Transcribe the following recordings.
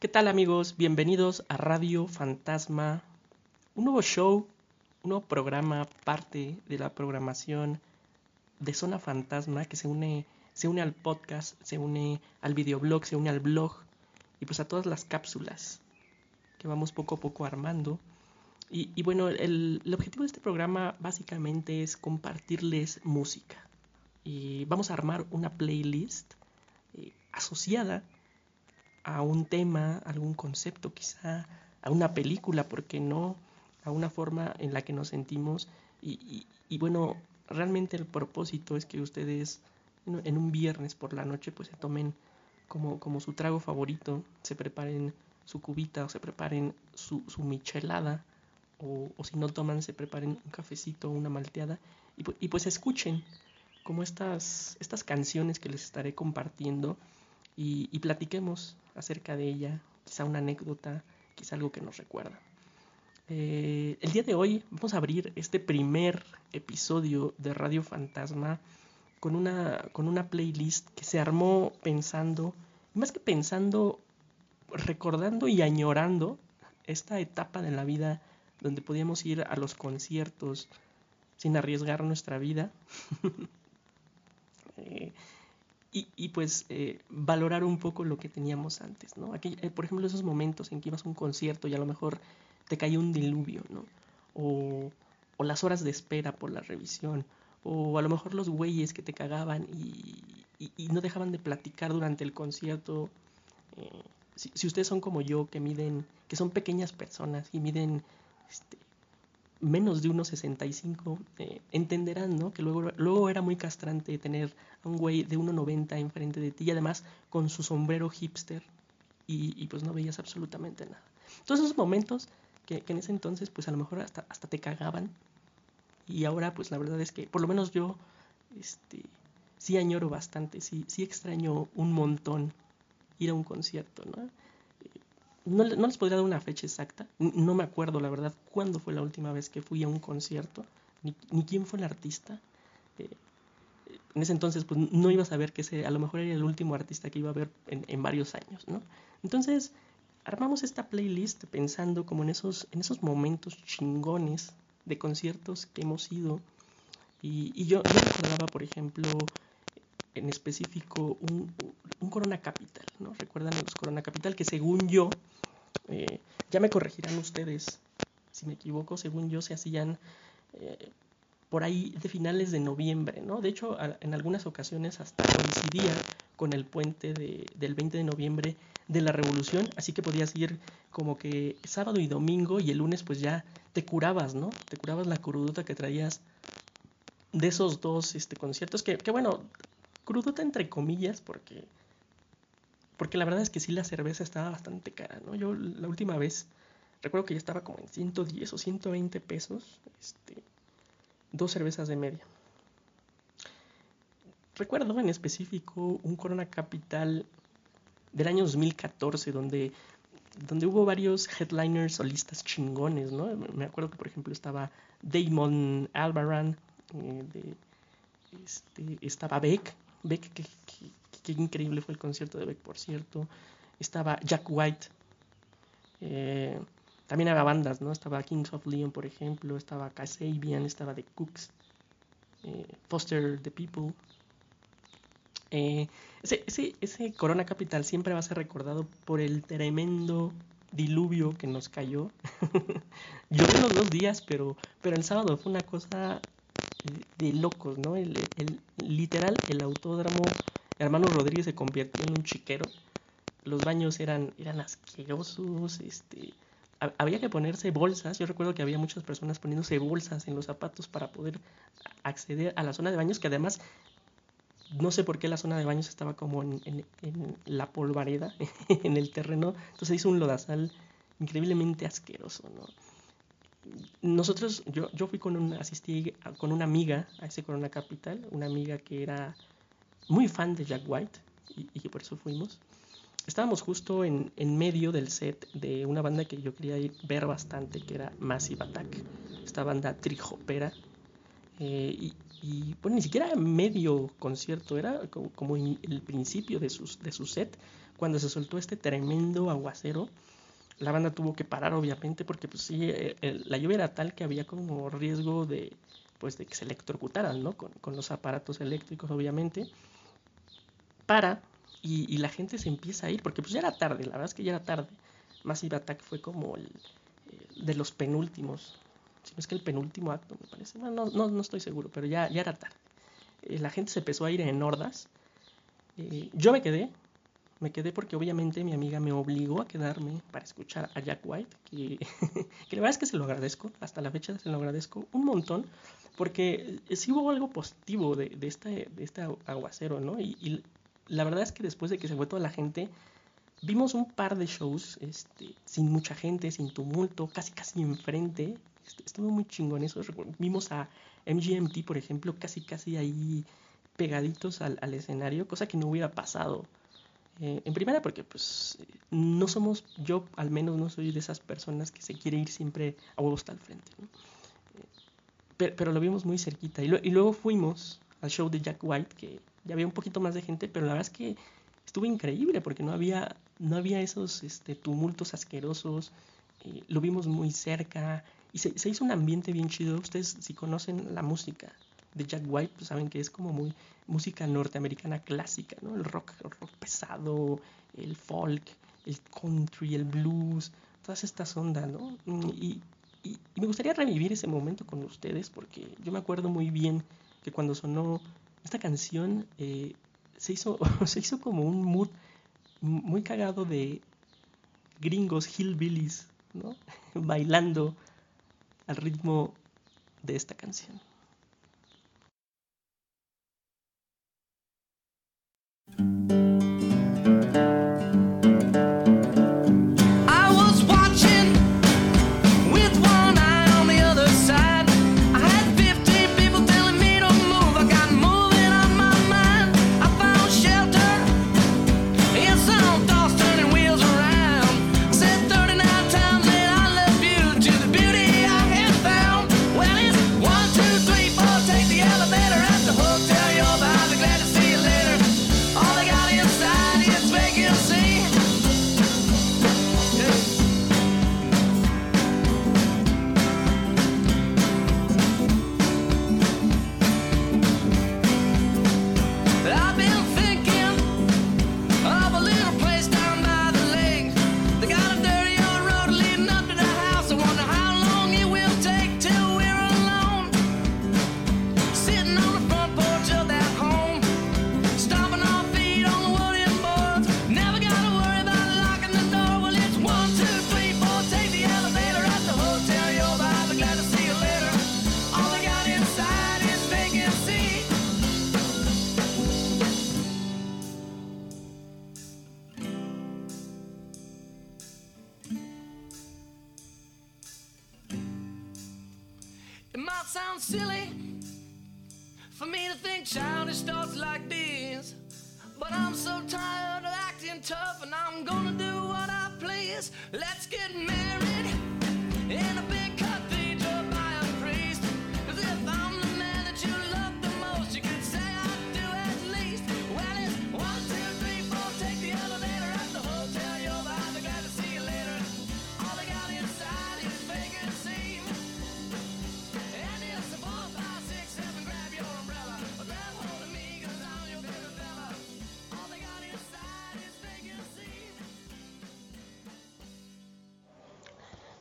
¿Qué tal amigos? Bienvenidos a Radio Fantasma, un nuevo show, un nuevo programa, parte de la programación de Zona Fantasma que se une, se une al podcast, se une al videoblog, se une al blog y pues a todas las cápsulas que vamos poco a poco armando. Y, bueno, el, objetivo de este programa básicamente es compartirles música. Y vamos a armar una playlist eh, asociada a un tema, algún concepto quizá, a una película, ¿por qué no? A una forma en la que nos sentimos. Y, y, bueno, realmente el propósito es que ustedes en un viernes por la noche pues se tomen como, como su trago favorito, se preparen su cubita o se preparen su, su michelada o, o, si no toman se preparen un cafecito o una malteada y, y pues escuchen como estas, estas canciones que les estaré compartiendo y, platiquemos acerca de ella, quizá una anécdota, quizá algo que nos recuerda. Eh, el día de hoy vamos a abrir este primer episodio de Radio Fantasma con una, con una playlist que se armó pensando, más que pensando, recordando y añorando esta etapa de la vida donde podíamos ir a los conciertos sin arriesgar nuestra vida. Eh, y, pues eh, valorar un poco lo que teníamos antes, ¿no? Aquí, eh, por ejemplo, esos momentos en que ibas a un concierto y a lo mejor te caía un diluvio, ¿no? O, o, las horas de espera por la revisión, o a lo mejor los güeyes que te cagaban y, y, no dejaban de platicar durante el concierto. Eh, si, si, ustedes son como yo, que miden, que son pequeñas personas y miden este, menos de 1,65, eh, entenderán, ¿no? Que luego, luego era muy castrante tener a un güey de 1,90 enfrente de ti y además con su sombrero hipster y, pues no veías absolutamente nada. Todos esos momentos que, en ese entonces pues a lo mejor hasta, hasta te cagaban y ahora pues la verdad es que por lo menos yo este, sí añoro bastante, sí, sí extraño un montón ir a un concierto, ¿no? No, les podría dar una fecha exacta, no me acuerdo la verdad cuándo fue la última vez que fui a un concierto, ni, quién fue el artista. Eh, en ese entonces pues no iba a saber que ese a lo mejor era el último artista que iba a ver en, varios años, ¿no? Entonces armamos esta playlist pensando como en esos, en esos momentos chingones de conciertos que hemos ido. Y, y yo, yo recordaba, por ejemplo, en específico un, un Corona Capital, ¿no? Recuerdan los Corona Capital que según yo, eh, ya me corregirán ustedes si me equivoco, según yo se hacían eh, por ahí de finales de noviembre, ¿no? De hecho, en algunas ocasiones hasta coincidía con el puente de, del 20 de noviembre de la Revolución, así que podías ir como que sábado y domingo y el lunes pues ya te curabas, ¿no? Te curabas la crudota que traías de esos dos este, conciertos, que bueno, crudota entre comillas, porque, porque la verdad es que sí la cerveza estaba bastante cara, ¿no? Yo la última vez recuerdo que ya estaba como en 110 o 120 pesos, este, dos cervezas de media. Recuerdo en específico un Corona Capital del año 2014 donde, donde hubo varios headliners solistas chingones, ¿no? Me acuerdo que por ejemplo estaba Damon Albaran, eh, de, este, estaba Beck, Beck, qué, increíble fue el concierto de Beck, por cierto. Estaba Jack White. Eh, también había bandas, ¿no? Estaba Kings of Leon, por ejemplo. Estaba Kasabian, estaba The Cooks. Eh, Foster the People. Eh, ese, Corona Capital siempre va a ser recordado por el tremendo diluvio que nos cayó. Yo unos dos días, pero, pero el sábado fue una cosa de locos, ¿no? El, literal, el autódromo Hermano Rodríguez se convirtió en un chiquero. Los baños eran, eran asquerosos, este, había que ponerse bolsas. Yo recuerdo que había muchas personas poniéndose bolsas en los zapatos para poder acceder a la zona de baños, que además no sé por qué la zona de baños estaba como en, en, en la polvareda, en el terreno. Entonces hizo un lodazal increíblemente asqueroso, ¿no? Nosotros, yo, yo fui con un, asistí con una amiga a ese Corona Capital, una amiga que era muy fan de Jack White y, y por eso fuimos. Estábamos justo en, en, medio del set de una banda que yo quería ir, ver bastante, que era Massive Attack, esta banda trijopera. y, y, bueno, ni siquiera medio concierto, era como, el principio de, sus, de su set, cuando se soltó este tremendo aguacero. La banda tuvo que parar, obviamente, porque pues sí, la lluvia era tal que había como riesgo de, pues, de que se electrocutaran, ¿no? Con, con los aparatos eléctricos, obviamente. Para, y, la gente se empieza a ir, porque pues ya era tarde, la verdad es que ya era tarde. Massive Attack fue como el eh, de los penúltimos, si no es que el penúltimo acto, me parece. No, no, no, estoy seguro, pero ya, ya era tarde. Eh, la gente se empezó a ir en hordas. Eh, yo me quedé, me quedé porque obviamente mi amiga me obligó a quedarme para escuchar a Jack White, que, que la verdad es que se lo agradezco, hasta la fecha se lo agradezco un montón, porque sí hubo algo positivo de, de, este, de este aguacero, ¿no? y, la verdad es que después de que se fue toda la gente, vimos un par de shows este, sin mucha gente, sin tumulto, casi casi enfrente. Estuvo muy chingón eso. Vimos a MGMT, por ejemplo, casi casi ahí pegaditos al, escenario, cosa que no hubiera pasado. Eh, en primera porque pues no somos, yo al menos no soy de esas personas que se quiere ir siempre a huevos hasta al frente. Eh, pero, lo vimos muy cerquita. Y, y luego fuimos al show de Jack White, que ya había un poquito más de gente, pero la verdad es que estuvo increíble porque no había, no había esos este, tumultos asquerosos, eh, lo vimos muy cerca y se, se, hizo un ambiente bien chido. Ustedes si conocen la música de Jack White, pues saben que es como muy música norteamericana clásica, ¿no? El rock, el rock pesado, el folk, el country, el blues, todas estas ondas, ¿no? Y, y, y me gustaría revivir ese momento con ustedes porque yo me acuerdo muy bien que cuando sonó esta canción eh, se, hizo, se hizo como un mood muy cagado de gringos hillbillies, ¿no? Bailando al ritmo de esta canción.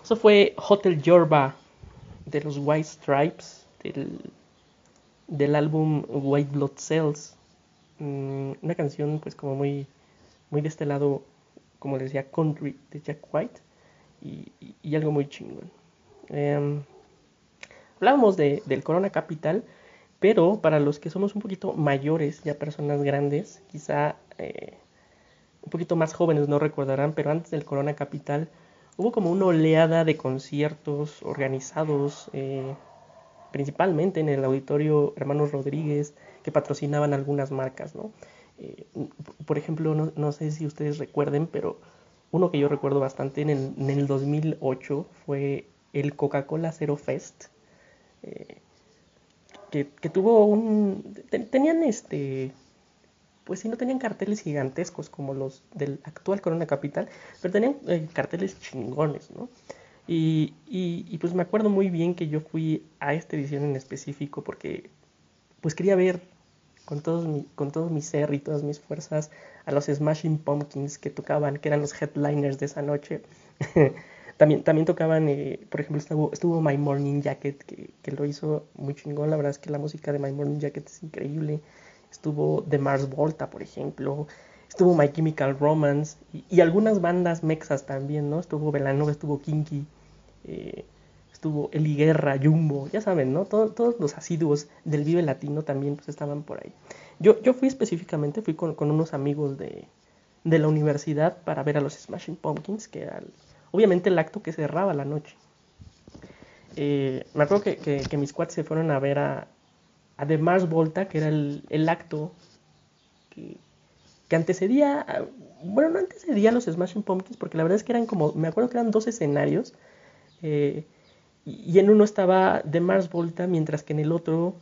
Eso fue Hotel Yorba de los White Stripes, del, álbum White Blood Cells. Mm, una canción pues como muy, muy de este lado, como les decía, country de Jack White y, algo muy chingón. Em, hablábamos de, del Corona Capital, pero para los que somos un poquito mayores, ya personas grandes, quizá eh, un poquito más jóvenes no recordarán, pero antes del Corona Capital hubo como una oleada de conciertos organizados eh, principalmente en el auditorio Hermanos Rodríguez que patrocinaban algunas marcas, ¿no? Eh, por ejemplo, no, sé si ustedes recuerden, pero uno que yo recuerdo bastante en el, 2008 fue el Coca-Cola Zero Fest. Eh, que, tuvo un... tenían este... Pues sí, no tenían carteles gigantescos como los del actual Corona Capital, pero tenían eh, carteles chingones, ¿no? Y, y, pues me acuerdo muy bien que yo fui a esta edición en específico porque pues quería ver con, todos con todo mi ser y todas mis fuerzas a los Smashing Pumpkins que tocaban, que eran los headliners de esa noche. también, también tocaban, eh, por ejemplo, estuvo, estuvo My Morning Jacket, que, que, lo hizo muy chingón. La verdad es que la música de My Morning Jacket es increíble. Estuvo The Mars Volta, por ejemplo. Estuvo My Chemical Romance y, algunas bandas mexas también, ¿no? Estuvo Velanova, estuvo Kinky. Eh, estuvo Eli Guerra, Jumbo, ya saben, ¿no? todos los asiduos del Vive Latino también pues, estaban por ahí. Yo, yo fui específicamente, fui con, unos amigos de, la universidad para ver a los Smashing Pumpkins, que era obviamente el acto que cerraba la noche. Eh, me acuerdo que, mis cuates se fueron a ver a, a The Mars Volta, que era el, acto que, antecedía, bueno, no antecedía a los Smashing Pumpkins, porque la verdad es que eran como, me acuerdo que eran dos escenarios, eh, y en uno estaba de Mars Volta, mientras que en el otro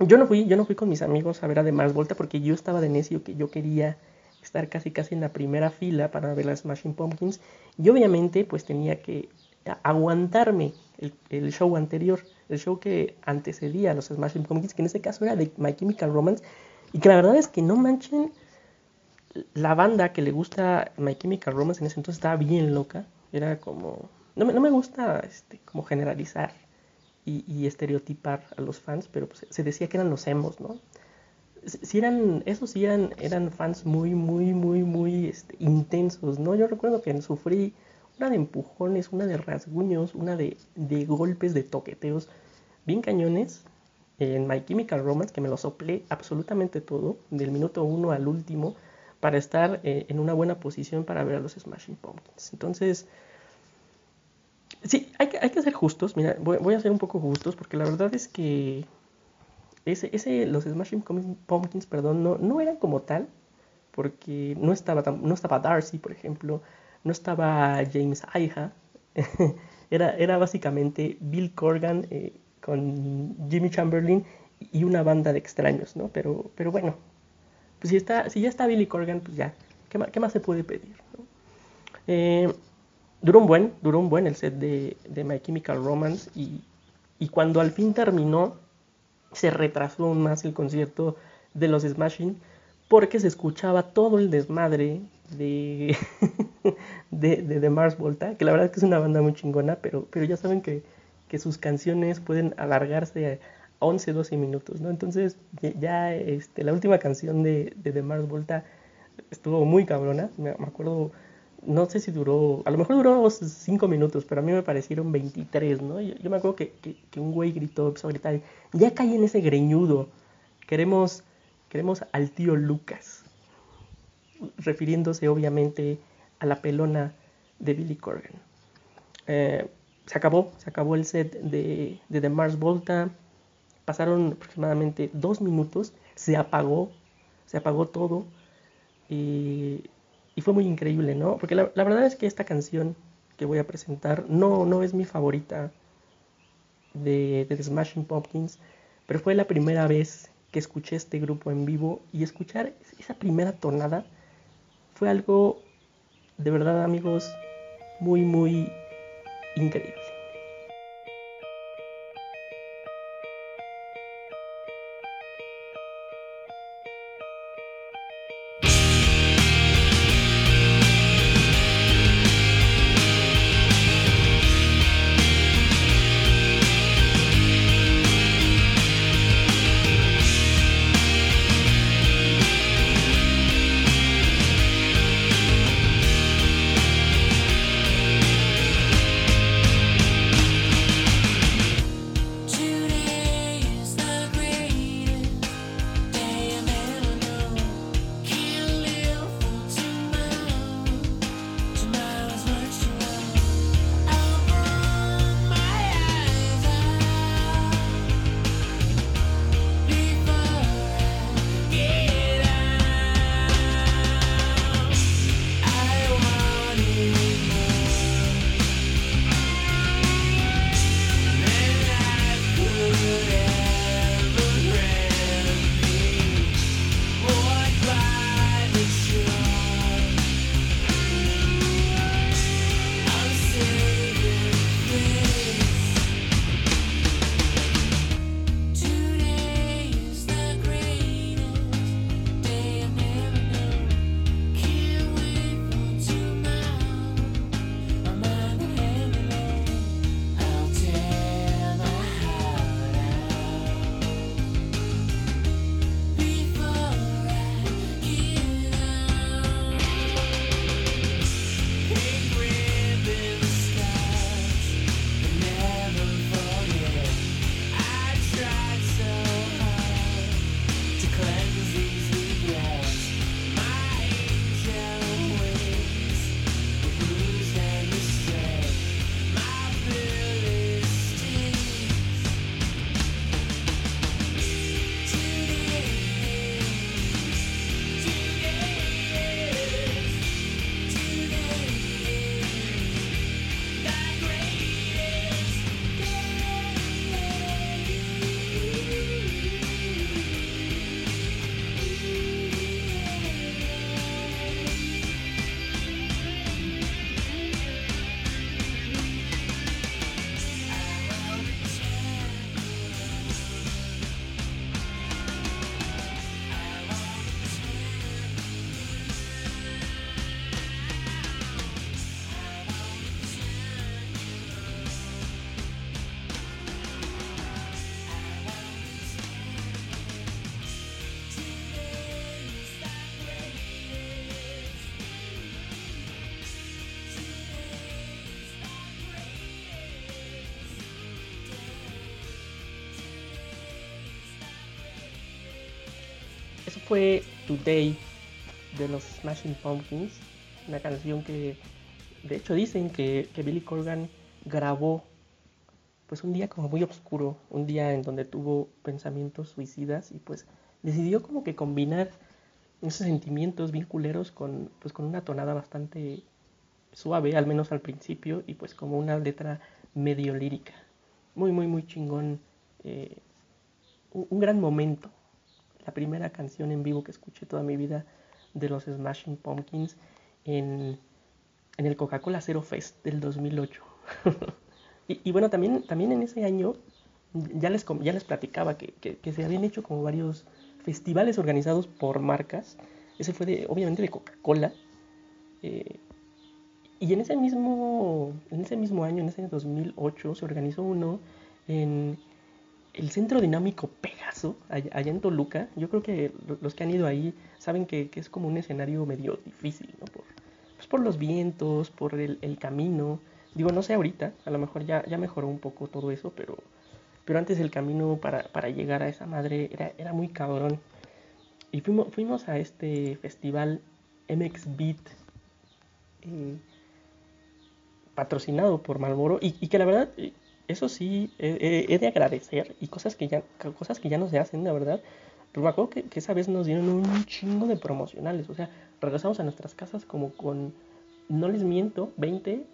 yo no fui, yo no fui con mis amigos a ver a de Mars Volta porque yo estaba de necio que yo quería estar casi casi en la primera fila para ver las Smashing Pumpkins y obviamente pues tenía que aguantarme el, show anterior, el show que antecedía a los Smashing Pumpkins, que en este caso era de My Chemical Romance y que la verdad es que no manchen la banda que le gusta My Chemical Romance en ese entonces estaba bien loca, era como no me, no me gusta este, como generalizar y, estereotipar a los fans, pero pues, se decía que eran los emos, ¿no? Si eran, esos sí eran, eran fans muy, muy, muy, muy este, intensos, ¿no? Yo recuerdo que sufrí una de empujones, una de rasguños, una de, de golpes, de toqueteos bien cañones en My Chemical Romance, que me lo soplé absolutamente todo, del minuto uno al último, para estar eh, en una buena posición para ver a los Smashing Pumpkins. Entonces, Sí, hay que, hay que ser justos. Mira, voy, a ser un poco justos porque la verdad es que ese, ese, los Smashing Pumpkins, perdón, no, no eran como tal, porque no estaba, no estaba Darcy, por ejemplo, no estaba James Iha, era, era básicamente Bill Corgan eh, con Jimmy Chamberlain y una banda de extraños, ¿no? Pero, pero bueno, pues si, está, si ya está Billy Corgan, pues ya, ¿qué más, qué más se puede pedir? Eh, duró un buen, duró un buen el set de, de My Chemical Romance y, y, cuando al fin terminó se retrasó aún más el concierto de los Smashing porque se escuchaba todo el desmadre de, de, de, Mars Volta, que la verdad es que es una banda muy chingona, pero, pero ya saben que, que sus canciones pueden alargarse a 11, 12 minutos, ¿no? Entonces ya este, la última canción de, de, de Mars Volta estuvo muy cabrona, me, me acuerdo no sé si duró, a lo mejor duró 5 minutos, pero a mí me parecieron 23, ¿no? Yo, me acuerdo que, que, un güey gritó, empezó a gritar, ya caí en ese greñudo, queremos, queremos al tío Lucas, refiriéndose obviamente a la pelona de Billy Corgan. Eh, se acabó, se acabó el set de, de The Mars Volta, pasaron aproximadamente dos minutos, se apagó, se apagó todo y fue muy increíble, ¿no? Porque la, verdad es que esta canción que voy a presentar no, no es mi favorita de The Smashing Pumpkins, pero fue la primera vez que escuché este grupo en vivo y escuchar esa primera tonada fue algo de verdad amigos muy muy increíble. Fue Today de los Smashing Pumpkins, una canción que de hecho dicen que, que Billy Corgan grabó pues un día como muy oscuro, un día en donde tuvo pensamientos suicidas y pues decidió como que combinar esos sentimientos vinculeros con pues con una tonada bastante suave, al menos al principio, y pues como una letra medio lírica. Muy, muy, muy chingón. Eh, un, gran momento. La primera canción en vivo que escuché toda mi vida de los Smashing Pumpkins en, en el Coca-Cola Zero Fest del 2008. y, bueno, también, también en ese año ya les, ya les platicaba que, que, se habían hecho como varios festivales organizados por marcas. Ese fue de, obviamente de Coca-Cola. Eh, y en ese mismo, en ese mismo año, en ese 2008, se organizó uno en el Centro Dinámico Pegaso, allá, en Toluca. Yo creo que los que han ido ahí saben que, es como un escenario medio difícil, ¿no? Por, pues por los vientos, por el, camino. Digo, no sé ahorita, a lo mejor ya, ya mejoró un poco todo eso, pero, pero antes el camino para, para llegar a esa madre era, era muy cabrón. Y fuimos, fuimos a este festival MX Beat. Eh, patrocinado por Malboro y, que la verdad, eh, eso sí, he, de agradecer y cosas que, ya, cosas que ya no se hacen, la verdad. Pero me acuerdo que, esa vez nos dieron un chingo de promocionales, o sea, regresamos a nuestras casas como con, no les miento, 20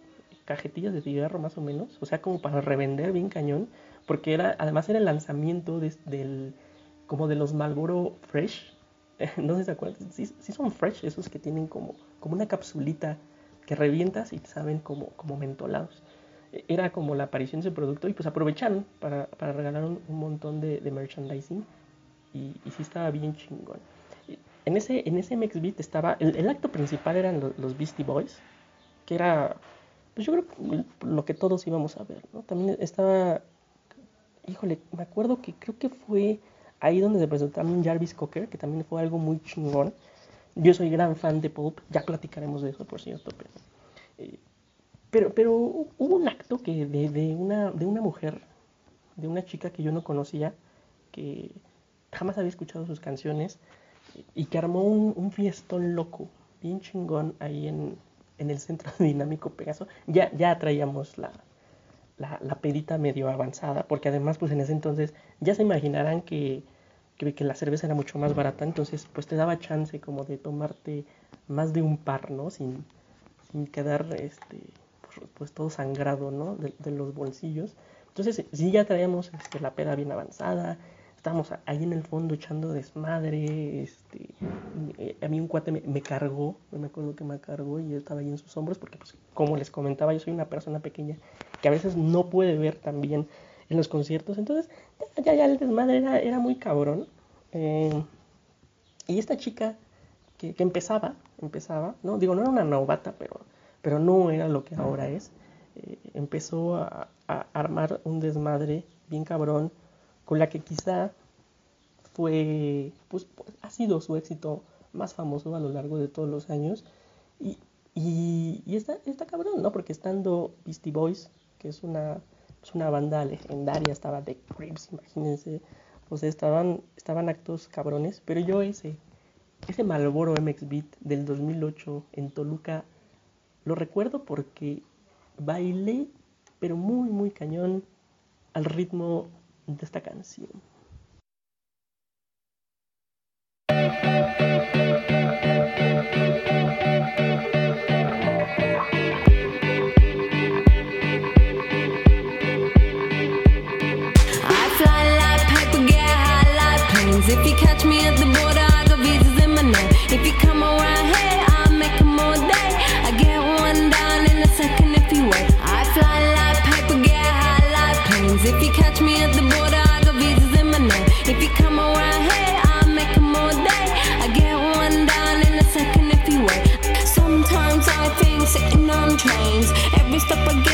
cajetillas de cigarro más o menos, o sea, como para revender bien cañón, porque era, además era el lanzamiento del, como de los Malboro Fresh, no sé si se acuerdan, sí, son fresh esos que tienen como, como una capsulita que revientas y saben como, como mentolados. Era como la aparición de ese producto y pues aprovecharon para, para regalar un, montón de, de, merchandising y, y sí estaba bien chingón. En ese, en ese MX Beat estaba, el, acto principal eran los, Beastie Boys, que era, pues yo creo lo que todos íbamos a ver, ¿no? También estaba, híjole, me acuerdo que creo que fue ahí donde se presentó también Jarvis Cocker, que también fue algo muy chingón. Yo soy gran fan de Pulp, ya platicaremos de eso, por cierto, pero, eh, pero, pero hubo un acto que de, de, una, de una mujer, de una chica que yo no conocía, que jamás había escuchado sus canciones, y que armó un, fiestón loco, bien chingón, ahí en, en el centro dinámico Pegaso. Ya, ya traíamos la, la, la, pedita medio avanzada, porque además, pues en ese entonces, ya se imaginarán que que, que la cerveza era mucho más barata, entonces pues te daba chance como de tomarte más de un par, ¿no? Sin, sin quedar este, pues, todo sangrado, ¿no? De, de, los bolsillos. Entonces sí ya traíamos este, la peda bien avanzada, estábamos ahí en el fondo echando desmadre, este, eh, a mí un cuate me, me, cargó, me acuerdo que me cargó y yo estaba ahí en sus hombros porque pues como les comentaba yo soy una persona pequeña que a veces no puede ver también en los conciertos. Entonces, ya, ya el desmadre era, era muy cabrón. Eh, y esta chica que, que, empezaba, empezaba, no digo, no era una novata, pero, pero no era lo que ahora es. Eh, empezó a, armar un desmadre bien cabrón, con la que quizá fue, pues, ha sido su éxito más famoso a lo largo de todos los años. Y, y, y está, está cabrón, ¿no? Porque estando Beastie Boys, que es una es una banda legendaria, estaba The Crips, imagínense. O sea, estaban, estaban actos cabrones, pero yo ese, ese Malboro MX Beat del 2008 en Toluca, lo recuerdo porque bailé, pero muy, muy cañón, al ritmo de esta canción. If you catch me at the border, I got visas in my. If you come around trains. Every step I get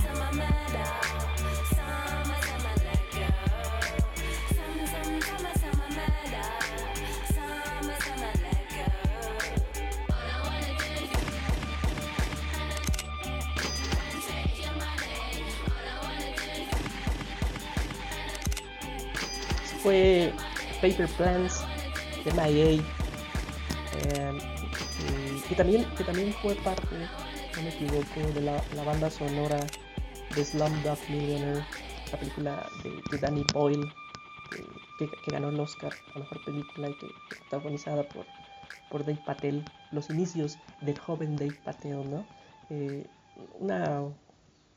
Fue Paper Plans de MIA eh, que también que también fue parte no me equivoco de la, banda sonora de Slumdog Millionaire la película de, Danny Boyle que ganó el Oscar a mejor película y que que protagonizada por por Dave Patel los inicios del joven Dave Patel no Eh, una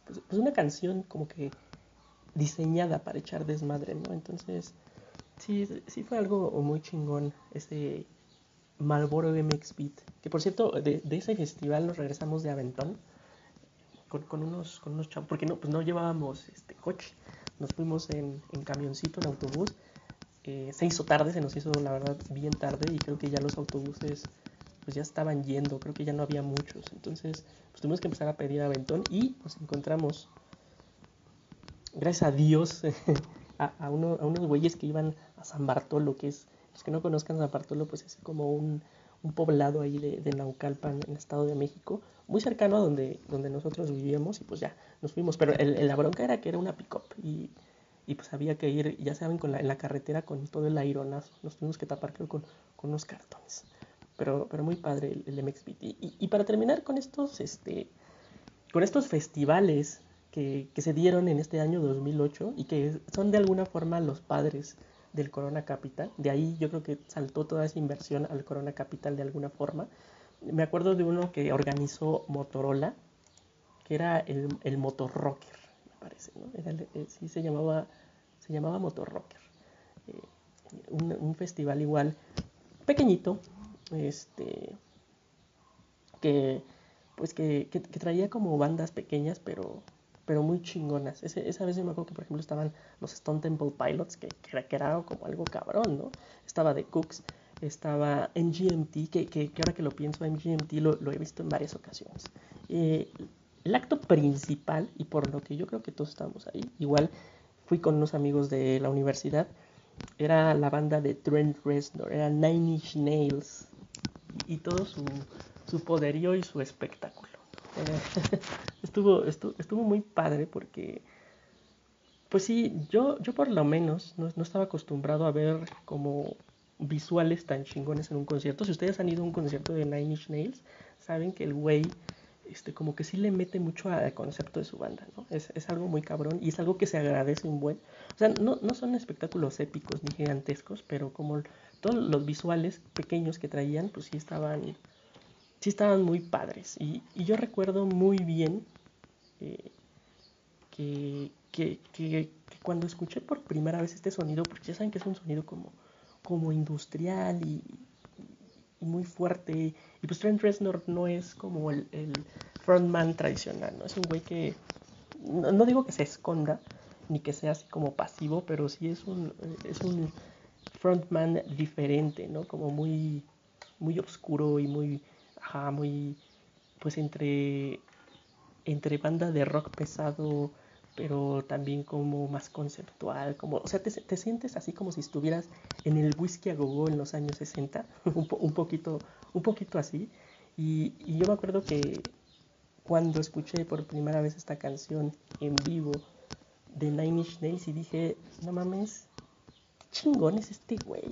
pues, pues una canción como que diseñada para echar desmadre, ¿no? Entonces, sí, sí fue algo muy chingón ese Marlboro MX Beat. Que por cierto, de, de ese festival nos regresamos de Aventón con, con unos, con unos chavos, porque no, pues no llevábamos este coche, nos fuimos en, en camioncito, en autobús. Eh, se hizo tarde, se nos hizo la verdad bien tarde y creo que ya los autobuses pues ya estaban yendo, creo que ya no había muchos. Entonces, pues tuvimos que empezar a pedir aventón y nos encontramos gracias a Dios, a, a uno- a unos güeyes que iban a San Bartolo, que es, los que no conozcan San Bartolo, pues es como un, un poblado ahí de, Naucalpan, en el Estado de México, muy cercano a donde, donde nosotros vivíamos, y pues ya nos fuimos. Pero el, la bronca era que era una pick-up, y, y pues había que ir, ya saben, con la, en la carretera con todo el aironazo. Nos tuvimos que tapar, creo, con, con unos cartones. Pero, pero muy padre el, el y- y para terminar con estos, este, con estos festivales que, que se dieron en este año 2008 y que son de alguna forma los padres del Corona Capital. De ahí yo creo que saltó toda esa inversión al Corona Capital de alguna forma. Me acuerdo de uno que organizó Motorola, que era el, el Motor Rocker, me parece, ¿no? Era el- eh, sí, se llamaba, se llamaba Motor Rocker. Eh, un, un festival igual pequeñito, este, que pues que, que- que traía como bandas pequeñas, pero, pero muy chingonas. Ese- esa vez yo me acuerdo que, por ejemplo, estaban los Stone Temple Pilots, que, que era, como algo cabrón, ¿no? Estaba The Cooks, estaba MGMT, que, que, que ahora que lo pienso, MGMT lo, lo he visto en varias ocasiones. Eh, el acto principal, y por lo que yo creo que todos estamos ahí, igual fui con unos amigos de la universidad, era la banda de Trent Reznor, era Nine Inch Nails, y, y todo su, su poderío y su espectáculo. Estuvo, estuvo, estuvo muy padre porque, pues sí, yo, yo por lo menos no, no estaba acostumbrado a ver como visuales tan chingones en un concierto. Si ustedes han ido a un concierto de Nine Inch Nails, saben que el güey este, como que sí le mete mucho al concepto de su banda, ¿no? Es, es algo muy cabrón y es algo que se agradece un buen. O sea, no, no son espectáculos épicos ni gigantescos, pero como todos los visuales pequeños que traían, pues sí estaban, sí estaban muy padres. Y, yo recuerdo muy bien eh, que, cuando escuché por primera vez este sonido, porque ya saben que es un sonido como, industrial y, muy fuerte. Y pues Trent Reznor no es como el, frontman tradicional, ¿no? Es un güey que, no, no digo que se esconda, ni que sea así como pasivo, pero sí es un, es un frontman diferente, ¿no? Como muy, muy oscuro y muy, ajá, muy, pues entre, entre banda de rock pesado, pero también como más conceptual, como, o sea, te, te sientes así como si estuvieras en el whisky a gogo en los años 60, un, po, un, poquito, un poquito así, y, yo me acuerdo que cuando escuché por primera vez esta canción en vivo de Nine Inch Nails y dije, no mames, chingón es este güey.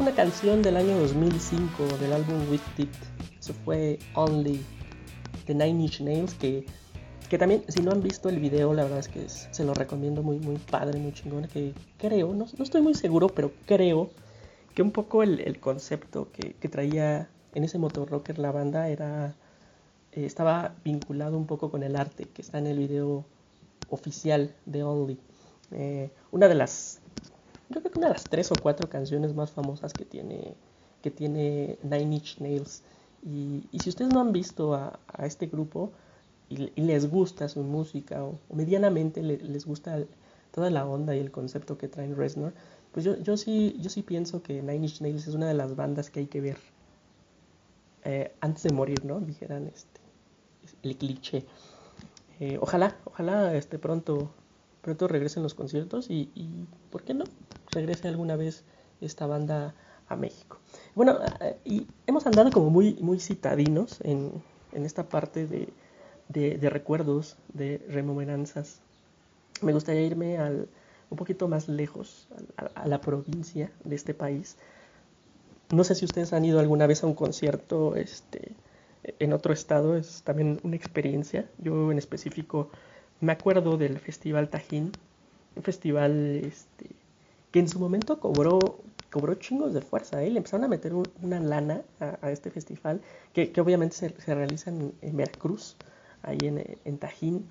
Una canción del año 2005 del álbum With It. Eso fue Only de Nine Inch Nails que, que también si no han visto el video la verdad es que se lo recomiendo muy muy padre, muy chingón que creo, no, no estoy muy seguro pero creo que un poco el, el concepto que, que, traía en ese motor rocker la banda era eh, estaba vinculado un poco con el arte que está en el video oficial de Only. Eh, una de las creo que una de las tres o cuatro canciones más famosas que tiene, que tiene Nine Inch Nails. Y, y si ustedes no han visto a, este grupo y, les gusta su música o, o medianamente le, les gusta toda la onda y el concepto que traen Reznor, pues yo, yo, sí, yo sí pienso que Nine Inch Nails es una de las bandas que hay que ver eh, antes de morir, ¿no? Dijeran este, el cliché. Eh, ojalá, ojalá este, pronto, pronto regresen los conciertos y, y, ¿por qué no? Regrese alguna vez esta banda a México. Bueno, eh, y hemos andado como muy, muy citadinos en, en esta parte de, de, recuerdos, de rememoranzas. Me gustaría irme al, un poquito más lejos, a, a, la provincia de este país. No sé si ustedes han ido alguna vez a un concierto este, en otro estado, es también una experiencia. Yo en específico me acuerdo del Festival Tajín, un festival este, que en su momento cobró, cobró chingos de fuerza. ¿eh? Le empezaron a meter un, una lana a, este festival, que, que obviamente se, se realiza en, en, Veracruz, ahí en, en Tajín,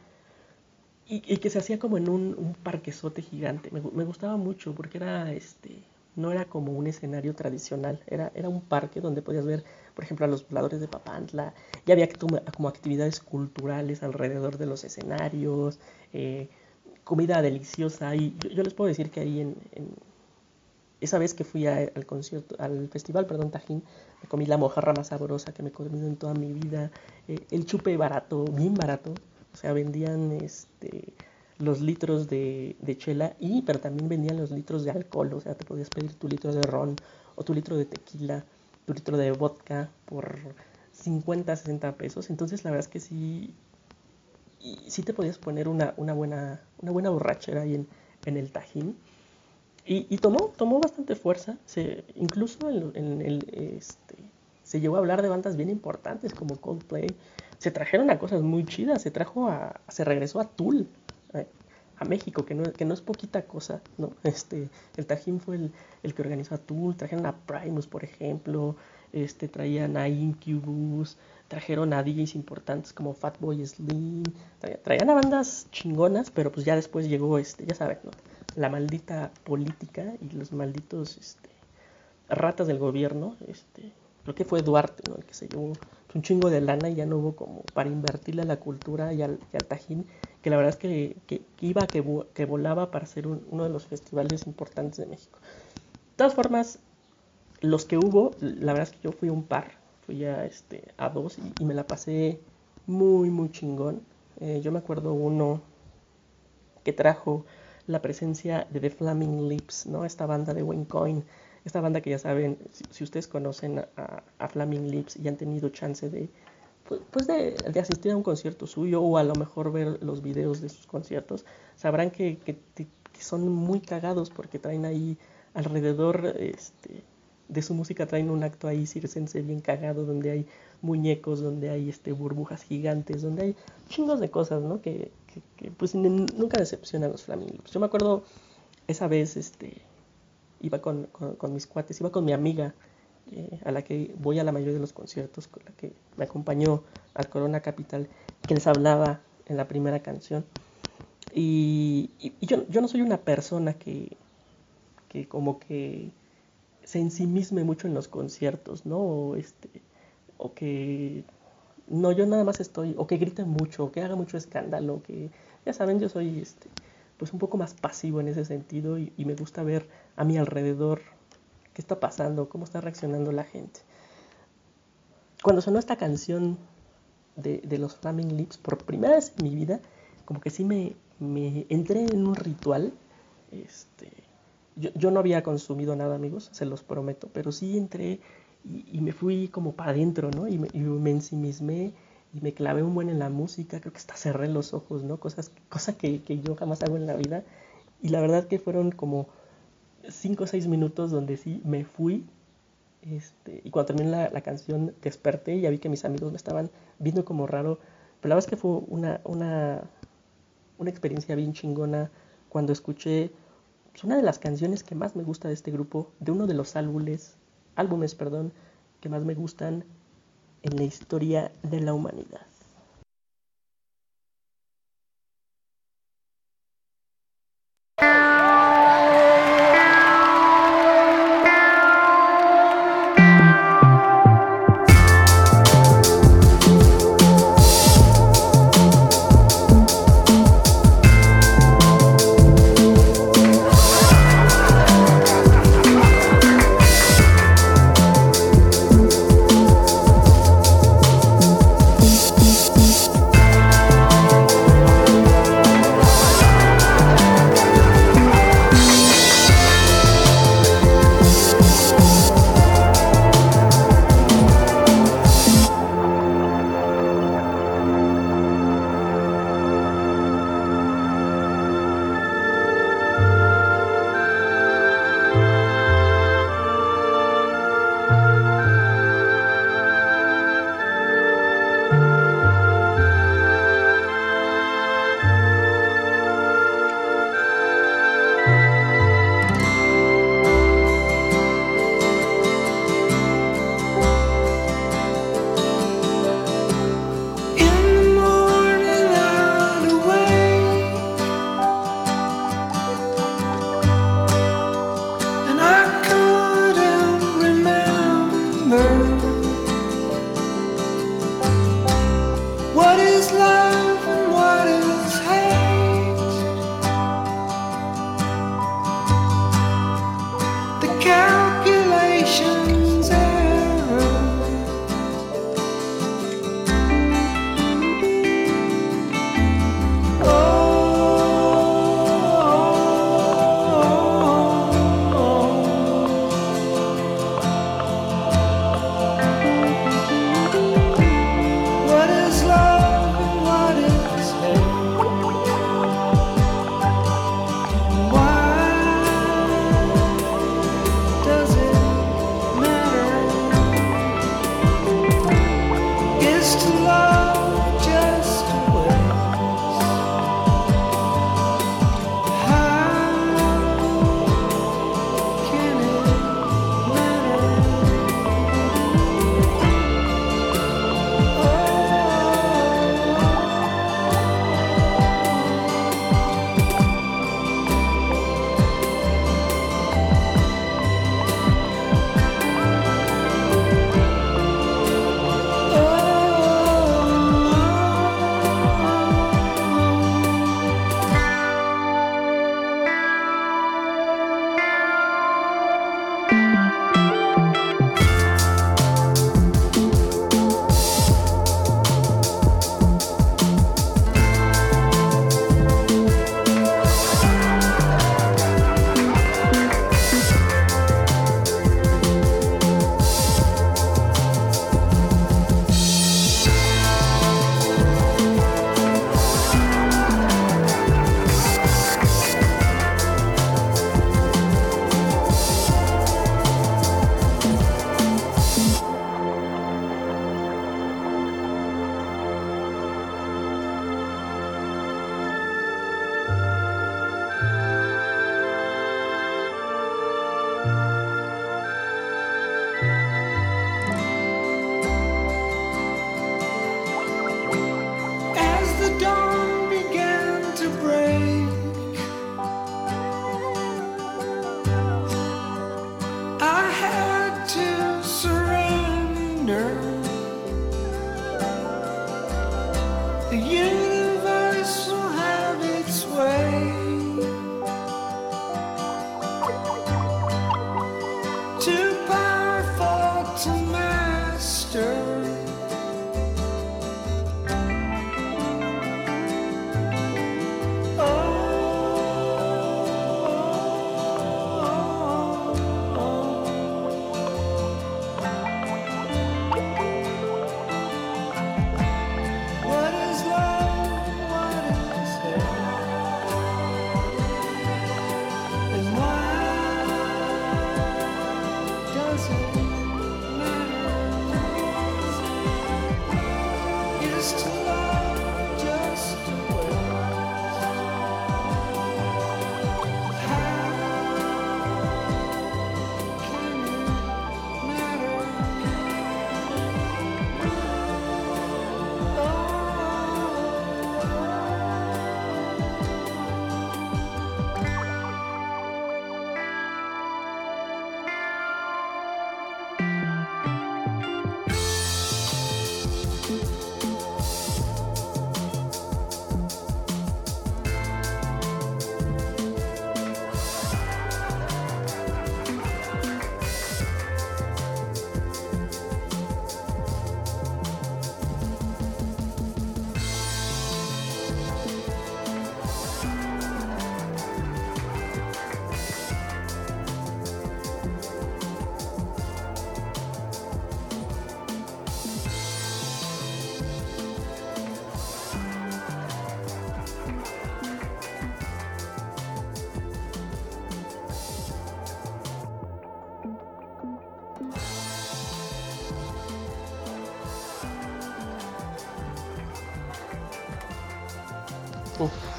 y, y, que se hacía como en un, un parquezote gigante. Me, me, gustaba mucho porque era, este, no era como un escenario tradicional, era, era un parque donde podías ver, por ejemplo, a los voladores de Papantla, y había como actividades culturales alrededor de los escenarios, eh, comida deliciosa y yo, yo, les puedo decir que ahí en, en esa vez que fui al concierto, al festival, perdón, Tajín, me comí la mojarra más sabrosa que me he comido en toda mi vida, eh, el chupe barato, bien barato, o sea, vendían este los litros de, de, chela y pero también vendían los litros de alcohol, o sea, te podías pedir tu litro de ron o tu litro de tequila, tu litro de vodka por 50, 60 pesos, entonces la verdad es que sí y sí te podías poner una, una, buena, una buena borrachera ahí en, en el Tajín. Y, y, tomó, tomó bastante fuerza. Se, incluso en, en el, este, se llegó a hablar de bandas bien importantes como Coldplay. Se trajeron a cosas muy chidas. Se trajo a, se regresó a Tool, a, México, que no, que no es poquita cosa. ¿no? Este, el Tajín fue el, el que organizó a Tool. Trajeron a Primus, por ejemplo. Este, traían a Incubus trajeron a DJs importantes como Fatboy Slim, traían a bandas chingonas, pero pues ya después llegó, este, ya saben, la maldita política y los malditos este, ratas del gobierno, este, creo que fue Duarte, ¿no? el que se llevó un chingo de lana y ya no hubo como para invertirle a la cultura y al, tajín, que la verdad es que, iba, que, que volaba para ser un, uno de los festivales importantes de México. De todas formas, los que hubo, la verdad es que yo fui un par, fui a, este, a dos y, me la pasé muy, muy chingón. Eh, yo me acuerdo uno que trajo la presencia de The Flaming Lips, ¿no? Esta banda de Wayne Coyne, esta banda que ya saben, si, ustedes conocen a, a, Flaming Lips y han tenido chance de, pues, pues de, de, asistir a un concierto suyo o a lo mejor ver los videos de sus conciertos, sabrán que, que, que son muy cagados porque traen ahí alrededor, este, de su música traen un acto ahí circense bien cagado, donde hay muñecos, donde hay este burbujas gigantes, donde hay chingos de cosas, ¿no? Que, que, pues nunca decepcionan los flamingos. Yo me acuerdo esa vez, este, iba con, con, con mis cuates, iba con mi amiga, eh, a la que voy a la mayoría de los conciertos, con la que me acompañó al Corona Capital, que les hablaba en la primera canción. Y, y, y yo, yo no soy una persona que, que como que se ensimisme mucho en los conciertos, ¿no? O, este, o que no, yo nada más estoy, o que grite mucho, o que haga mucho escándalo, que ya saben, yo soy este, pues un poco más pasivo en ese sentido y, me gusta ver a mi alrededor qué está pasando, cómo está reaccionando la gente. Cuando sonó esta canción de, de los Flaming Lips por primera vez en mi vida, como que sí me, me entré en un ritual, este, yo, yo, no había consumido nada, amigos, se los prometo, pero sí entré y, me fui como para adentro, ¿no? Y me, y me ensimismé y me clavé un buen en la música, creo que hasta cerré los ojos, ¿no? Cosas, cosa que, que yo jamás hago en la vida. Y la verdad que fueron como cinco o seis minutos donde sí me fui. Este, y cuando terminé la, la, canción desperté y ya vi que mis amigos me estaban viendo como raro. Pero la verdad es que fue una, una, una experiencia bien chingona cuando escuché pues, una de las canciones que más me gusta de este grupo, de uno de los álbumes, álbumes perdón, que más me gustan en la historia de la humanidad.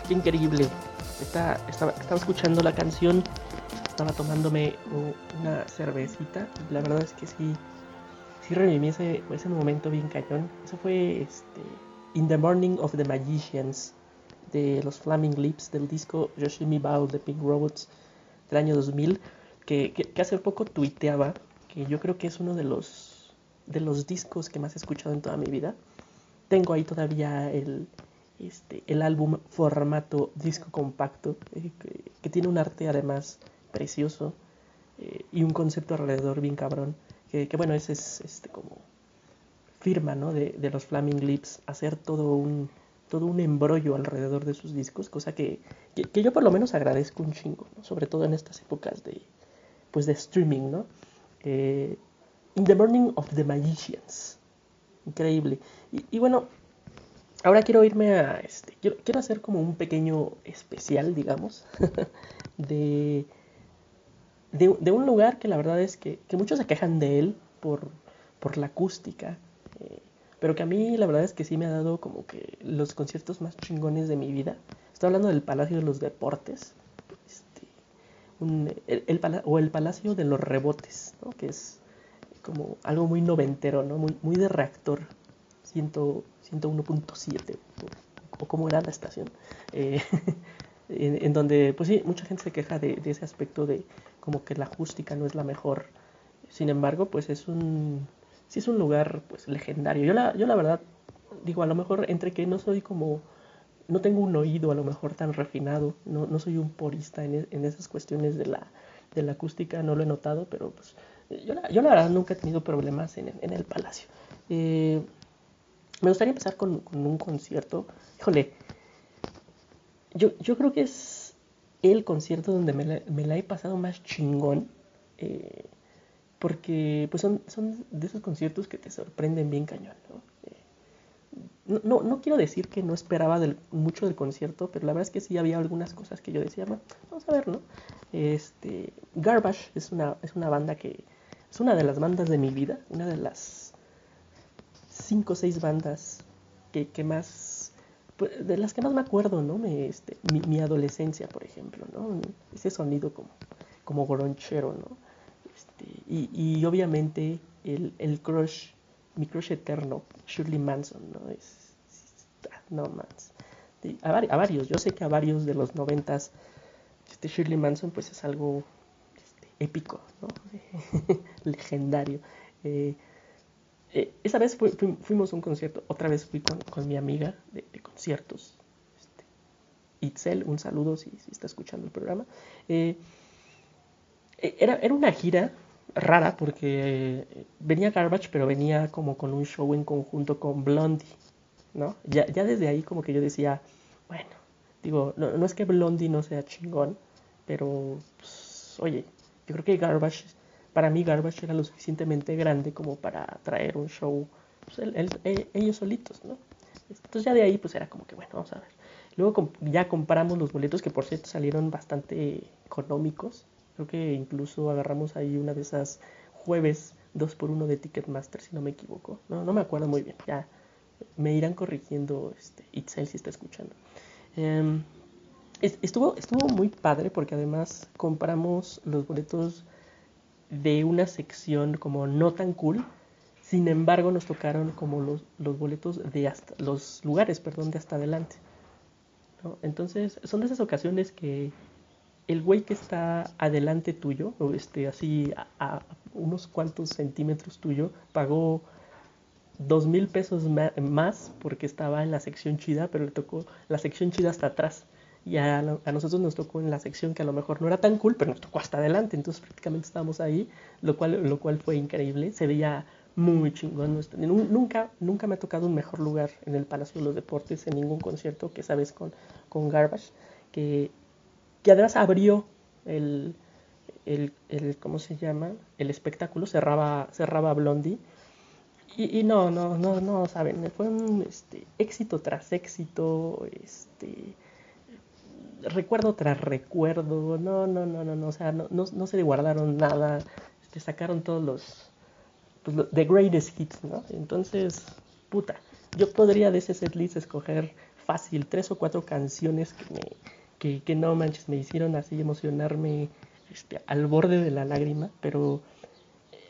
Qué increíble. Estaba, escuchando la canción, estaba tomándome una cervecita. La verdad es que sí, sí reviví ese, ese momento bien cañón. Eso fue este, In the Morning of the Magicians de los Flaming Lips del disco Yoshimi Bao de Pink Robots del año 2000 que, que, que hace poco tuiteaba que yo creo que es uno de los de los discos que más he escuchado en toda mi vida. Tengo ahí todavía el, este, el álbum formato disco compacto, eh, que, tiene un arte además precioso eh, y un concepto alrededor bien cabrón. Que, bueno, ese es este, como firma ¿no? de, de los Flaming Lips, hacer todo un, todo un embrollo alrededor de sus discos, cosa que, que, yo por lo menos agradezco un chingo, sobre todo en estas épocas de, pues de streaming, ¿no? Eh, In the Morning of the Magicians. Increíble. Y bueno, ahora quiero irme a este. Quiero, quiero hacer como un pequeño especial, digamos, de, de, un lugar que la verdad es que, que muchos se quejan de él por, por la acústica. eh, pero que a mí la verdad es que sí me ha dado como que los conciertos más chingones de mi vida. Estoy hablando del Palacio de los Deportes. Este, el, o el Palacio de los Rebotes, ¿no? que es como algo muy noventero, ¿no? muy, muy de reactor 100 101.7 o, como era la estación. Eh, en, donde, pues sí, mucha gente se queja de, ese aspecto de como que la acústica no es la mejor. Sin embargo, pues es un, sí es un lugar pues legendario. Yo la, yo la verdad digo, a lo mejor entre que no soy como, no tengo un oído a lo mejor tan refinado, no, no soy un porista en, en esas cuestiones de la, de la acústica, no lo he notado, pero pues yo la, yo la verdad nunca he tenido problemas en, en el palacio. Eh, me gustaría empezar con, un concierto. Híjole, yo, creo que es el concierto donde me la, he pasado más chingón. eh, porque pues son, de esos conciertos que te sorprenden bien cañón, ¿no? Eh, no, quiero decir que no esperaba mucho del concierto, pero la verdad es que sí había algunas cosas que yo decía, "Bueno, vamos a ver, ¿no? Este, Garbage es una, es una banda que es una de las bandas de mi vida, una de las cinco o seis bandas que, más, pues, de las que más me acuerdo, ¿no? Este, mi, adolescencia, por ejemplo. Ese sonido como, goronchero, ¿no? Este, y, obviamente el, el crush, mi crush eterno, Shirley Manson, ¿no? No vari- a varios, yo sé que a varios de los noventas, este Shirley Manson pues es algo este, épico, ¿no? Legendario. Eh, eh, esa vez fui- fui- fuimos a un concierto, otra vez fui con, con mi amiga de, conciertos, este, Itzel, un saludo si, si está escuchando el programa. Eh, eh, era, era una gira rara porque eh, venía Garbage, pero venía como con un show en conjunto con Blondie, ¿no? Ya, ya desde ahí como que yo decía, bueno, digo, no, no es que Blondie no sea chingón, pero, pues, oye, yo creo que Garbage, para mí Garbage era lo suficientemente grande como para traer un show, pues, el- el- ellos solitos, ¿no? Entonces ya de ahí pues era como que, bueno, vamos a ver. Luego ya compramos los boletos que por cierto salieron bastante económicos. Creo que incluso agarramos ahí una de esas jueves 2 por 1 de Ticketmaster, si no me equivoco. No, no me acuerdo muy bien. Ya me irán corrigiendo este, Itzel si está escuchando. Es- estuvo, estuvo muy padre porque además compramos los boletos de una sección como no tan cool. Sin embargo, nos tocaron como los, los boletos de los lugares, perdón, de hasta adelante. ¿no? Entonces, son de esas ocasiones que el güey que está adelante tuyo, o este, así a, unos cuantos centímetros tuyo, pagó dos mil pesos más porque estaba en la sección chida, pero le tocó la sección chida hasta atrás. Y a, a nosotros nos tocó en la sección que a lo mejor no era tan cool, pero nos tocó hasta adelante. Entonces prácticamente estábamos ahí, lo cual, lo cual fue increíble. Se veía muy chingón. Nunca, nunca me ha tocado un mejor lugar en el Palacio de los Deportes en ningún concierto que esa vez con, con Garbage, que, que además abrió el, el, el, ¿cómo se llama? El espectáculo, cerraba, cerraba Blondie. Y, y no, no, no, no, saben, fue un este, éxito tras éxito, este, recuerdo tras recuerdo, no, no, no, no, no, o sea, no, no, no se le guardaron nada, este, sacaron todos los, pues, the greatest hits, ¿no? Entonces, puta, yo podría de ese setlist escoger fácil tres o cuatro canciones que me, que, que no manches, me hicieron así emocionarme este, al borde de la lágrima, pero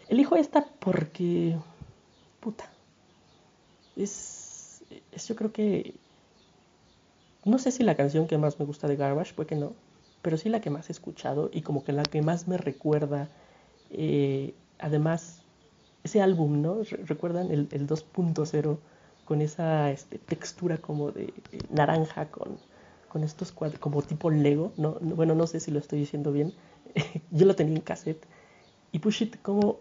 elijo esta porque, puta, es, es yo creo que, no sé si la canción que más me gusta de Garbage, puede que no, pero sí la que más he escuchado y como que la que más me recuerda, eh, además, ese álbum, ¿no? ¿Recuerdan el, el 2.0 con esa este, textura como de eh, naranja con, con estos cuadros, como tipo Lego? ¿no? Bueno, no sé si lo estoy diciendo bien. Yo lo tenía en cassette. Y Push It, ¿cómo,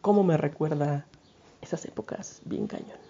cómo me recuerda esas épocas bien cañón?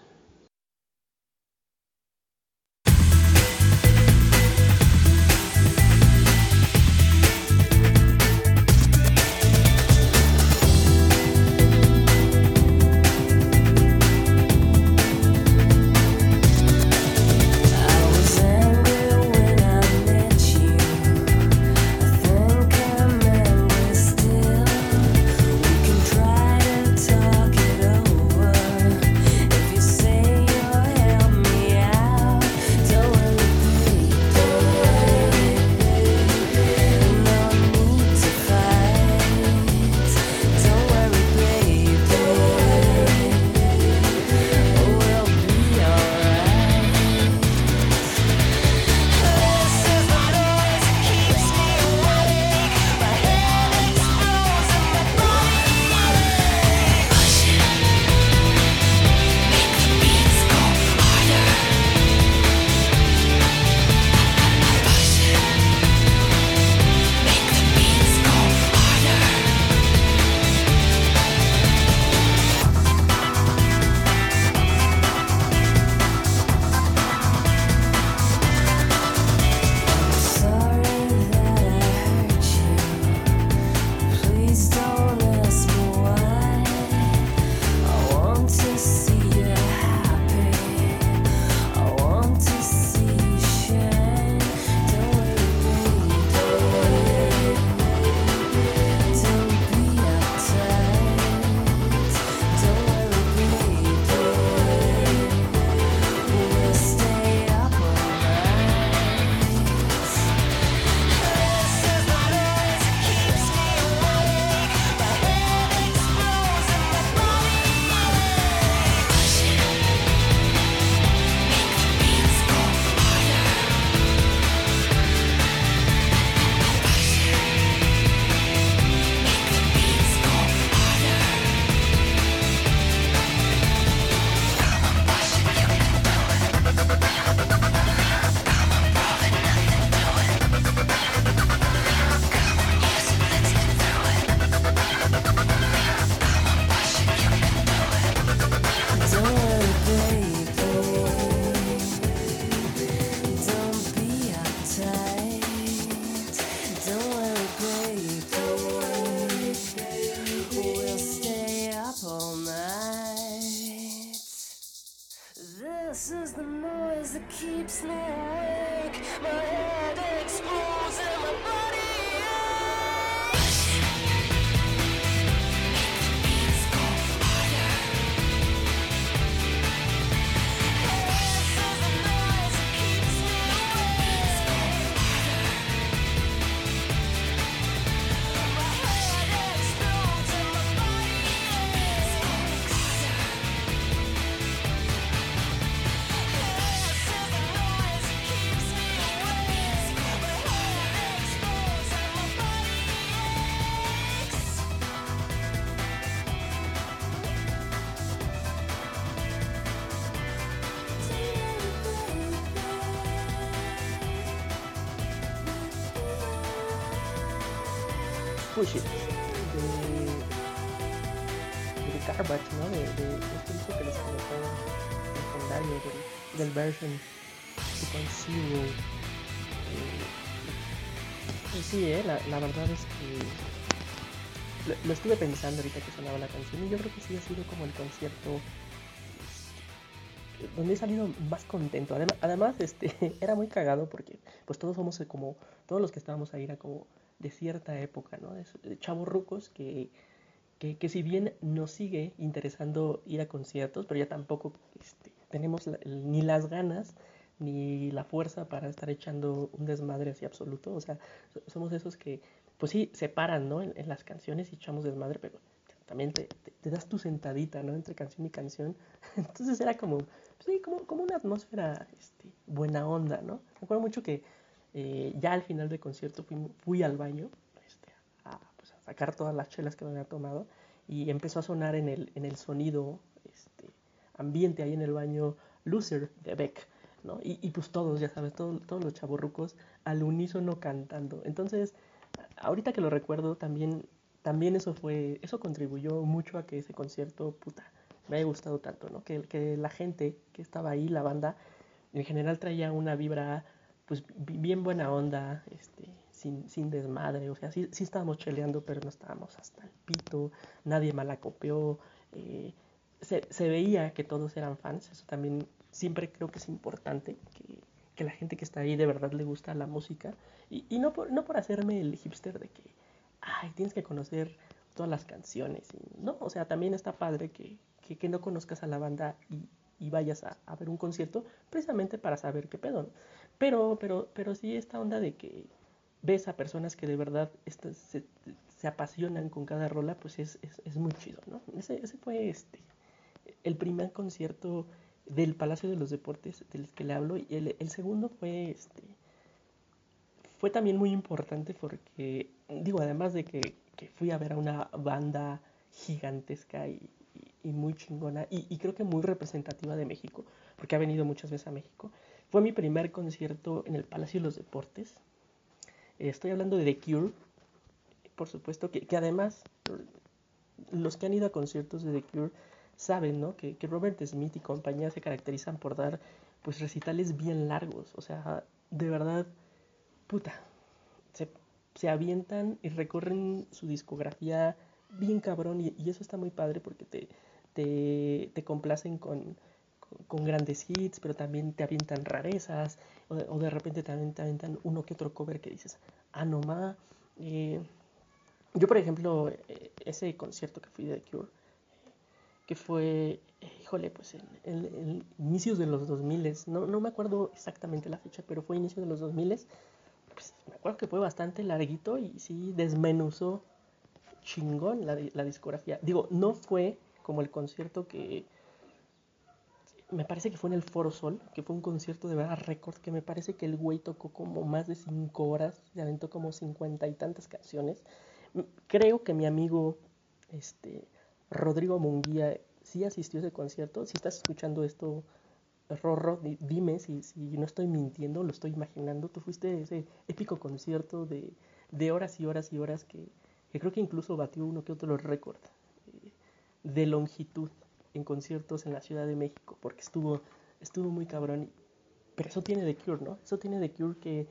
Version 2.0. Eh, y sí, eh, la, la verdad es que lo, lo estuve pensando ahorita que sonaba la canción y yo creo que sí ha sido como el concierto donde he salido más contento. Adem- además, este, era muy cagado porque pues todos somos eh, como, todos los que estábamos ahí era como de cierta época, ¿no? De, de chavos rucos que, que, que si bien nos sigue interesando ir a conciertos, pero ya tampoco este, tenemos ni las ganas ni la fuerza para estar echando un desmadre así absoluto. O sea, so- somos esos que, pues sí, se paran, ¿no? En, en las canciones y echamos desmadre, pero también te, te- te das tu sentadita, ¿no? Entre canción y canción. Entonces era como, pues sí, como, como una atmósfera este, buena onda, ¿no? Me acuerdo mucho que eh, ya al final del concierto fui, fui al baño este, a, pues, a sacar todas las chelas que me había tomado y empezó a sonar en el, en el sonido ambiente ahí en el baño Loser de Beck, ¿no? Y, y pues todos, ya sabes, todo- todos los chavorrucos al unísono cantando. Entonces, ahorita que lo recuerdo, también, también eso fue, eso contribuyó mucho a que ese concierto, puta, me haya gustado tanto, ¿no? Que, que la gente que estaba ahí, la banda, en general traía una vibra, pues, bi- bien buena onda, este, sin, sin desmadre, o sea, sí, sí estábamos cheleando, pero no estábamos hasta el pito, nadie malacopeó, eh, se, se veía que todos eran fans, eso también siempre creo que es importante, que, que la gente que está ahí de verdad le gusta la música, y, y no, por, no por hacerme el hipster de que, ay, tienes que conocer todas las canciones, y, no, o sea, también está padre que, que, no conozcas a la banda y, y vayas a, a ver un concierto precisamente para saber qué pedo. Pero, pero, pero sí esta onda de que ves a personas que de verdad estas se, se apasionan con cada rola, pues es, es, es muy chido, ¿no? Ese, ese fue este el primer concierto del Palacio de los Deportes del que le hablo y el, segundo fue este fue también muy importante porque digo además de que, fui a ver a una banda gigantesca y, muy chingona y, creo que muy representativa de México porque ha venido muchas veces a México fue mi primer concierto en el Palacio de los Deportes. Eh, estoy hablando de The Cure por supuesto que además los que han ido a conciertos de The Cure saben, ¿no? Que, que Robert Smith y compañía se caracterizan por dar, pues, recitales bien largos. O sea, de verdad, puta, se, se avientan y recorren su discografía bien cabrón y, eso está muy padre porque te, te, te complacen con, con, grandes hits, pero también te avientan rarezas o de, repente también te avientan uno que otro cover que dices, ah, no ma, eh, yo, por ejemplo, eh, ese concierto que fui de The Cure, que fue, híjole, pues en, inicios de los 2000, no, no me acuerdo exactamente la fecha, pero fue inicios de los 2000, pues me acuerdo que fue bastante larguito y sí desmenuzó chingón la, di- la discografía. Digo, no fue como el concierto que me parece que fue en el Foro Sol, que fue un concierto de verdad récord, que me parece que el güey tocó como más de cinco horas, se aventó como cincuenta y tantas canciones. M- Creo que mi amigo este, Rodrigo Munguía sí asistió a ese concierto. Si estás escuchando esto, Rorro, di- dime si, si no estoy mintiendo, lo estoy imaginando. Tú fuiste a ese épico concierto de, de horas y horas y horas que, que creo que incluso batió uno que otro récord eh, de longitud en conciertos en la Ciudad de México, porque estuvo, estuvo muy cabrón. Pero eso tiene The Cure, ¿no? Eso tiene The Cure que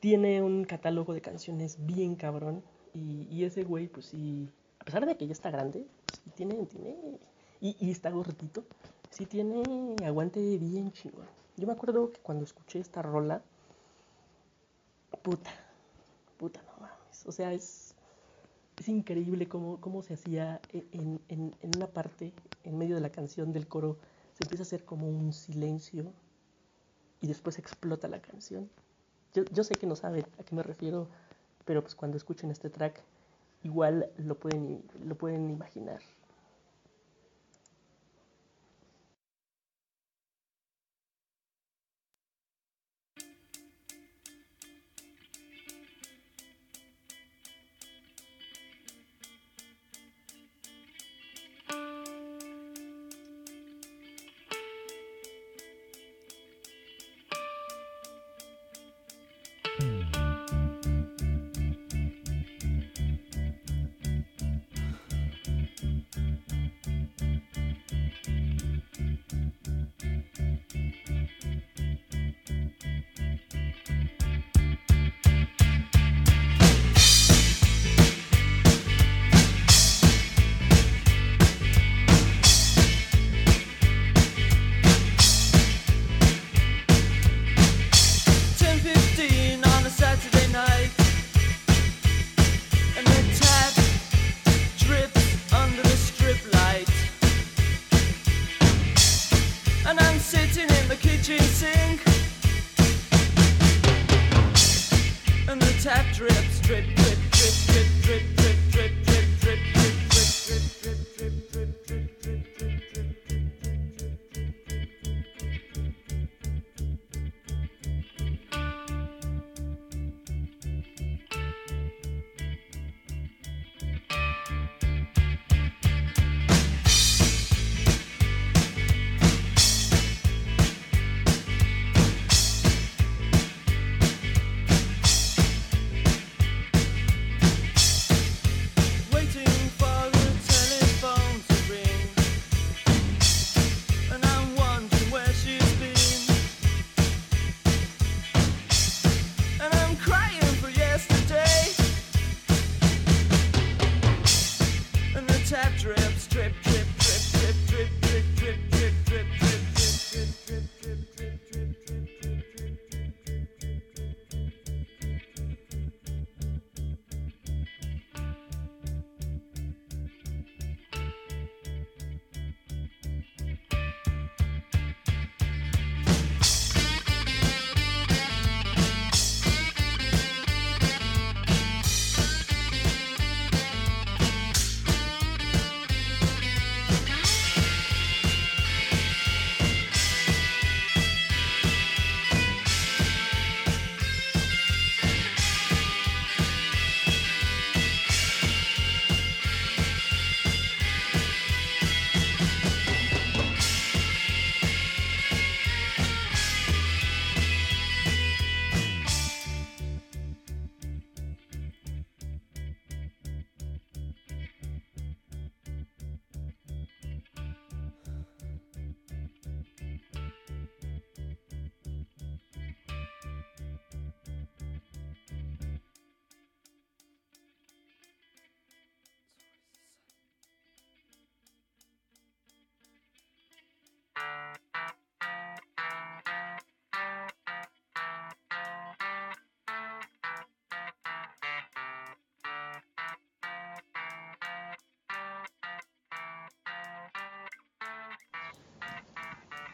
tiene un catálogo de canciones bien cabrón. Y, y ese güey, pues sí, a pesar de que ya está grande, tiene, y, está gordito, sí tiene aguante bien chingón. Yo me acuerdo que cuando escuché esta rola, puta, puta, no mames. O sea, es, es increíble cómo, cómo se hacía e- en, en, en una parte, en medio de la canción del coro, se empieza a hacer como un silencio y después explota la canción. Yo, yo sé que no saben a qué me refiero, pero pues cuando escuchen este track, igual lo pueden, lo pueden imaginar.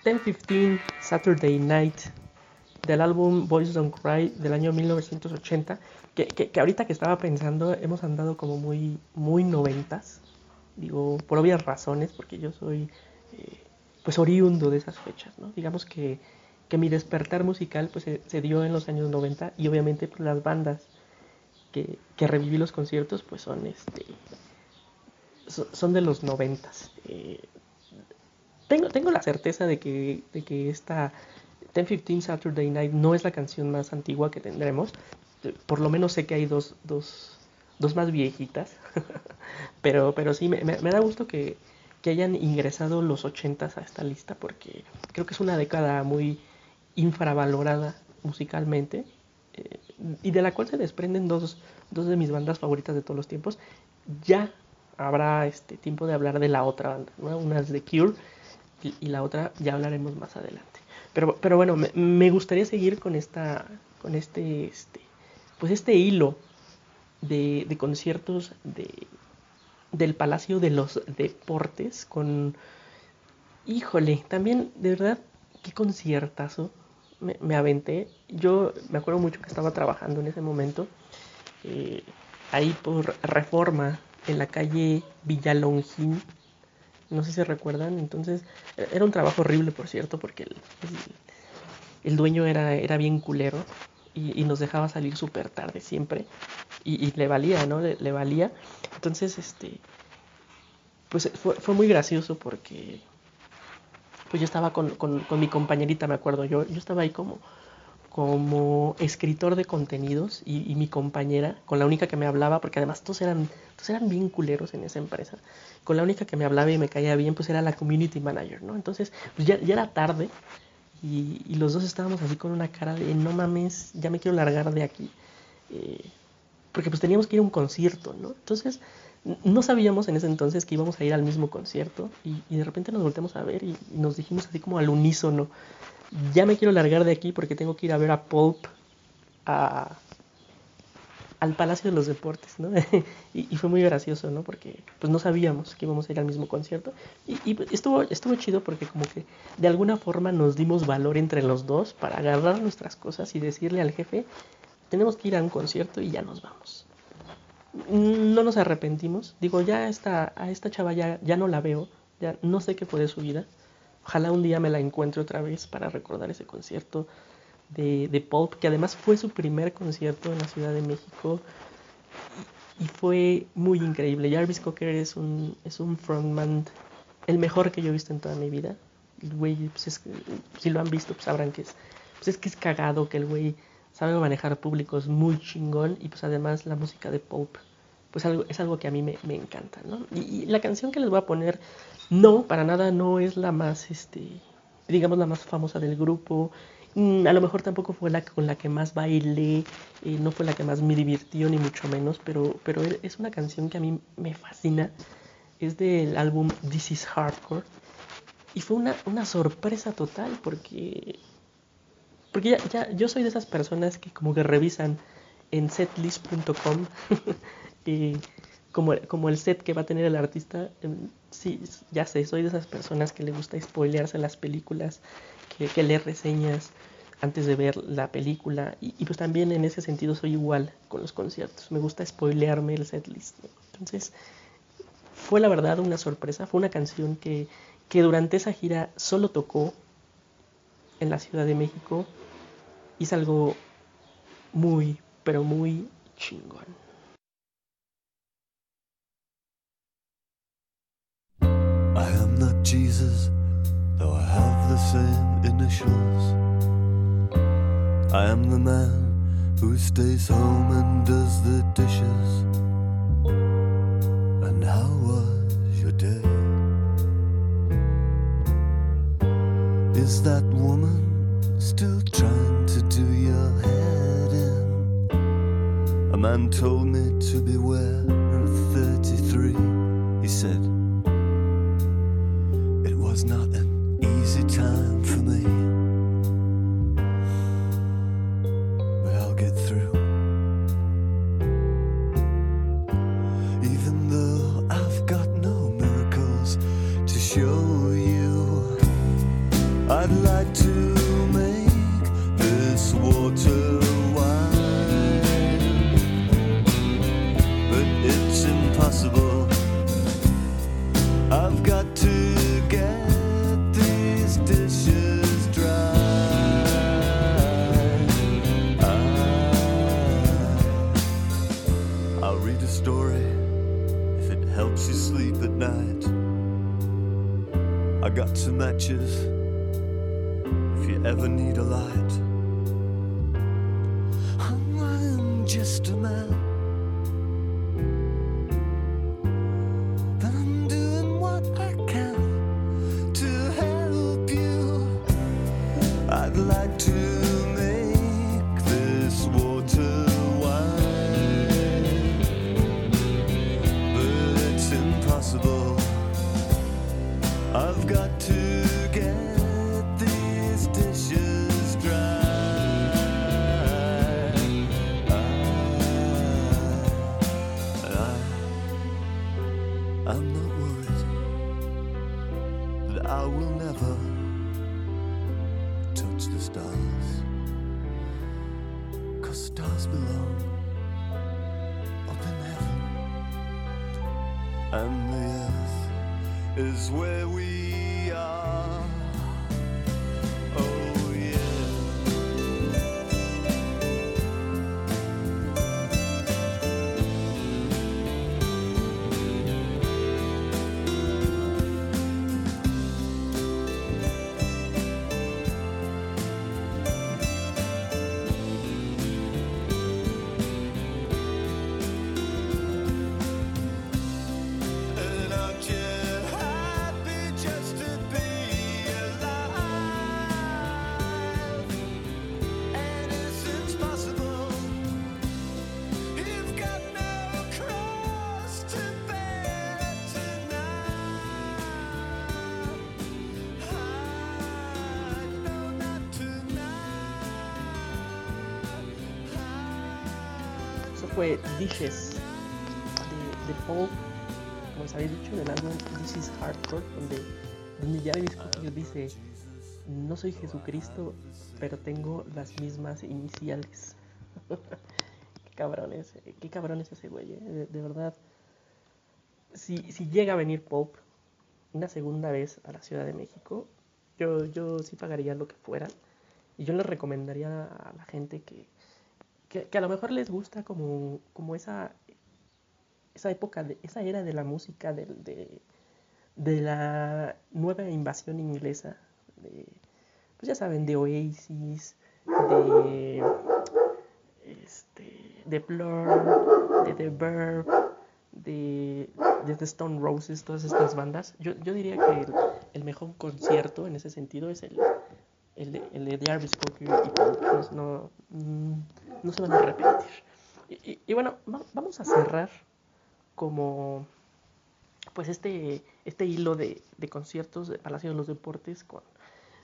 1015 Saturday Night del álbum Boys Don't Cry del año 1980, que, que, ahorita que estaba pensando hemos andado como muy, muy noventas, digo, por obvias razones, porque yo soy eh, pues oriundo de esas fechas, ¿no? Digamos que, que mi despertar musical pues se, dio en los años 90 y obviamente pues, las bandas que, que reviví los conciertos pues son este son de los noventas. Eh, tengo, la certeza de que, de que esta 10-15 Saturday Night no es la canción más antigua que tendremos. Por lo menos sé que hay dos, dos, dos más viejitas. pero, pero sí, me, me, me da gusto que, que, hayan ingresado los 80s a esta lista porque creo que es una década muy infravalorada musicalmente eh, y de la cual se desprenden dos, dos de mis bandas favoritas de todos los tiempos. Ya habrá este tiempo de hablar de la otra banda, ¿no? Una es The Cure y, la otra ya hablaremos más adelante. Pero, pero bueno, me, me, gustaría seguir con esta, con este, este, pues este hilo de, de conciertos de, del Palacio de los Deportes con, híjole, también de verdad, qué conciertazo me, me aventé. Yo me acuerdo mucho que estaba trabajando en ese momento, eh, ahí por Reforma, en la calle Villalongín, no sé si recuerdan, entonces era un trabajo horrible, por cierto, porque el, el, dueño era, era bien culero y, nos dejaba salir súper tarde siempre y, le valía, ¿no? Le, le, valía. Entonces, este, pues fue, fue, muy gracioso porque pues yo estaba con, con, con mi compañerita, me acuerdo, yo, yo estaba ahí como, como escritor de contenidos y, mi compañera, con la única que me hablaba, porque además todos eran, todos eran bien culeros en esa empresa, con la única que me hablaba y me caía bien, pues era la community manager, ¿no? Entonces, pues ya, ya era tarde y, y, los dos estábamos así con una cara de, no mames, ya me quiero largar de aquí, eh, porque pues teníamos que ir a un concierto, ¿no? Entonces, no sabíamos en ese entonces que íbamos a ir al mismo concierto y, y de repente nos volteamos a ver y, y nos dijimos así como al unísono, ya me quiero largar de aquí porque tengo que ir a ver a Pulp a, al Palacio de los Deportes, ¿no? y, y, fue muy gracioso, ¿no? Porque pues no sabíamos que íbamos a ir al mismo concierto y, y, estuvo, estuvo chido porque como que de alguna forma nos dimos valor entre los dos para agarrar nuestras cosas y decirle al jefe, tenemos que ir a un concierto y ya nos vamos. No nos arrepentimos. Digo, ya esta, a esta chava ya, ya no la veo, ya no sé qué fue de su vida. Ojalá un día me la encuentre otra vez para recordar ese concierto de, de Pulp, que además fue su primer concierto en la Ciudad de México y fue muy increíble. Jarvis Cocker es un, es un frontman, el mejor que yo he visto en toda mi vida. El güey, pues es, si lo han visto, pues sabrán que es, pues es que es cagado, que el güey sabe manejar públicos muy chingón y pues además la música de Pulp, pues algo, es algo que a mí me, me encanta, y la canción que les voy a poner, no, para nada no es la más, este, digamos, la más famosa del grupo. Mm, A lo mejor tampoco fue la con la que más bailé, eh, no fue la que más me divirtió, ni mucho menos, pero, pero e- es una canción que a mí me fascina. Es del álbum This is Hardcore. Y fue una, una sorpresa total porque, porque ya, ya- yo soy de esas personas que como que revisan en setlist.com como, como el set que va a tener el artista. em, sí, ya sé, soy de esas personas que le gusta spoilearse las películas, que, que reseñas antes de ver la película. Y, y pues también en ese sentido soy igual con los conciertos. Me gusta spoilearme el setlist. ¿no? Entonces, fue la verdad una sorpresa. Fue una canción que, que durante esa gira solo tocó en la Ciudad de México. Y es algo muy, pero muy chingón. Not Jesus, though I have the same initials. I am the man who stays home and does the dishes. And how was your day? Is that woman still trying to do your head in? A man told me to beware of 33. He said, was not an easy time for me. Cause stars belong up in heaven, and the earth is where we Dishes de, de Paul, como les había dicho, del álbum This is Hardcore, donde, donde Jarvis Cocker dice: No soy Jesucristo, pero tengo las mismas iniciales. qué cabrón es, eh, qué cabrón es ese güey, eh, de, de verdad. Si, si llega a venir Pop una segunda vez a la Ciudad de México, yo, yo sí pagaría lo que fuera. Y yo les recomendaría a la gente que, que, a lo mejor les gusta como, como esa, esa época, de, esa era de la música, de, de la nueva invasión inglesa, de, pues ya saben, de Oasis, de, este, de Blur, de The Verb, de, de The Stone Roses, todas estas bandas. Yo, yo diría que el mejor concierto en ese sentido es el, el, de, el de Jarvis Cocker y Paul. No, no, mm, no se van a arrepentir. Y, y- y bueno, va- vamos a cerrar como pues este, este hilo de, de conciertos de Palacio de los Deportes con,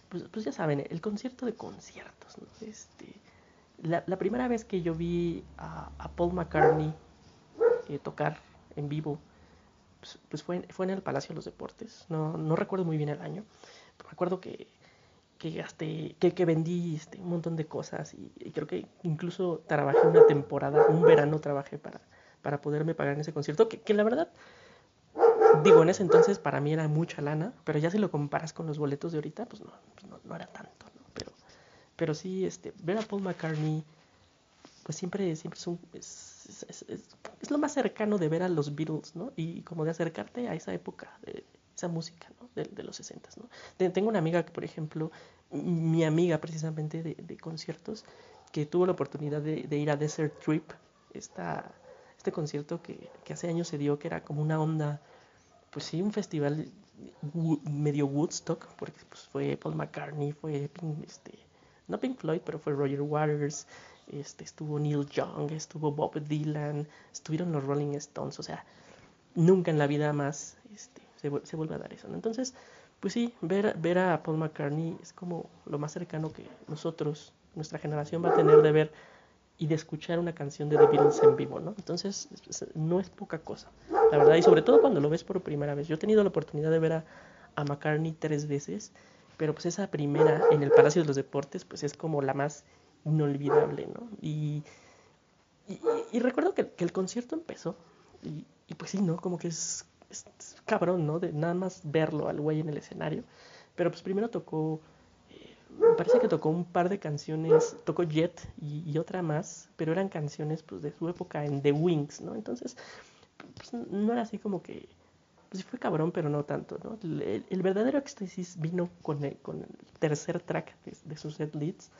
pues, pues ya saben, el concierto de conciertos, ¿no? Este, la, la primera vez que yo vi a, a Paul McCartney eh, tocar en vivo, pues, pues fue, fue en el Palacio de los Deportes, no, no recuerdo muy bien el año, acuerdo que, que gasté, que, que vendí este, un montón de cosas y, creo que incluso trabajé una temporada, un verano trabajé para, para poderme pagar en ese concierto, que, que la verdad digo, en ese entonces para mí era mucha lana, pero ya si lo comparas con los boletos de ahorita, pues no, pues no, no era tanto, ¿no? Pero, pero sí, este, ver a Paul McCartney, pues siempre, siempre es, un, es, es- es- lo más cercano de ver a los Beatles, ¿no? Y como de acercarte a esa época, esa música, ¿no? De, de los 60, ¿no? Te- Tengo una amiga que, por ejemplo, mi amiga precisamente de, de conciertos, que tuvo la oportunidad de, ir a Desert Trip, esta, este concierto que, que hace años se dio, que era como una onda pues sí, un festival medio Woodstock, porque pues, fue Paul McCartney, fue Pink- este, no Pink Floyd, pero fue Roger Waters, este, estuvo Neil Young, estuvo Bob Dylan, estuvieron los Rolling Stones, o sea, nunca en la vida más este, se, se vuelve a dar eso, ¿no? Entonces, pues sí, ver, ver a Paul McCartney es como lo más cercano que nosotros, nuestra generación va a tener de ver y de escuchar una canción de The Beatles en vivo, ¿no? Entonces, es- es- no es poca cosa, la verdad, y sobre todo cuando lo ves por primera vez. Yo he tenido la oportunidad de ver a, a McCartney tres veces, pero pues esa primera en el Palacio de los Deportes, pues es como la más inolvidable, ¿no? Y, y- y recuerdo que, que el concierto empezó, y, y pues sí, ¿no? Como que es, es- cabrón, ¿no? De nada más verlo al güey en el escenario, pero pues primero tocó me parece que tocó un par de canciones, tocó Jet y, otra más, pero eran canciones pues de su época en The Wings, ¿no? Entonces, pues, no era así como que, pues sí fue cabrón, pero no tanto, ¿no? El, verdadero éxtasis vino con el, tercer track de, de sus set leads,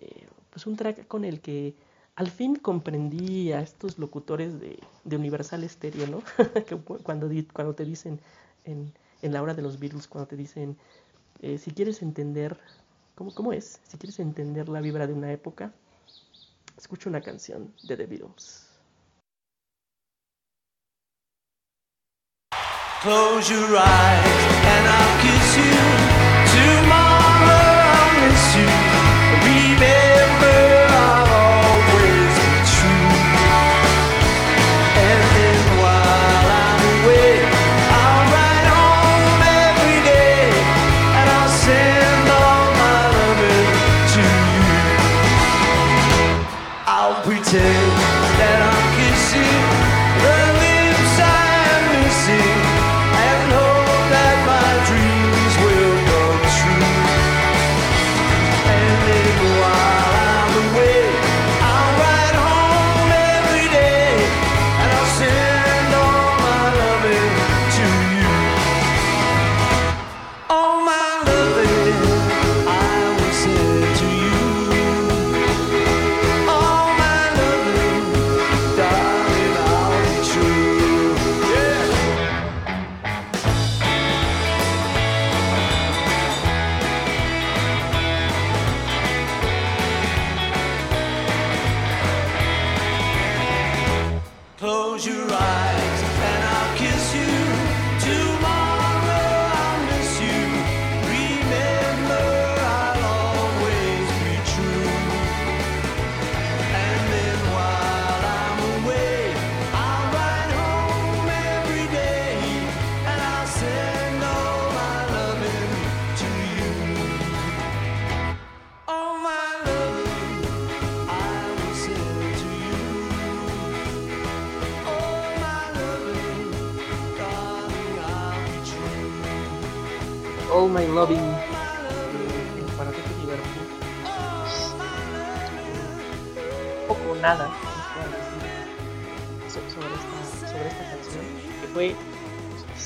eh, pues un track con el que al fin comprendí a estos locutores de, Universal Stereo, ¿no? que cu- cuando, cuando te dicen en, en la hora de los Beatles, cuando te dicen, eh, si quieres entender, ¿cómo, ¿cómo es? Si quieres entender la vibra de una época, escucha una canción de The Beatles. Close your eyes and kiss you. Tomorrow miss you.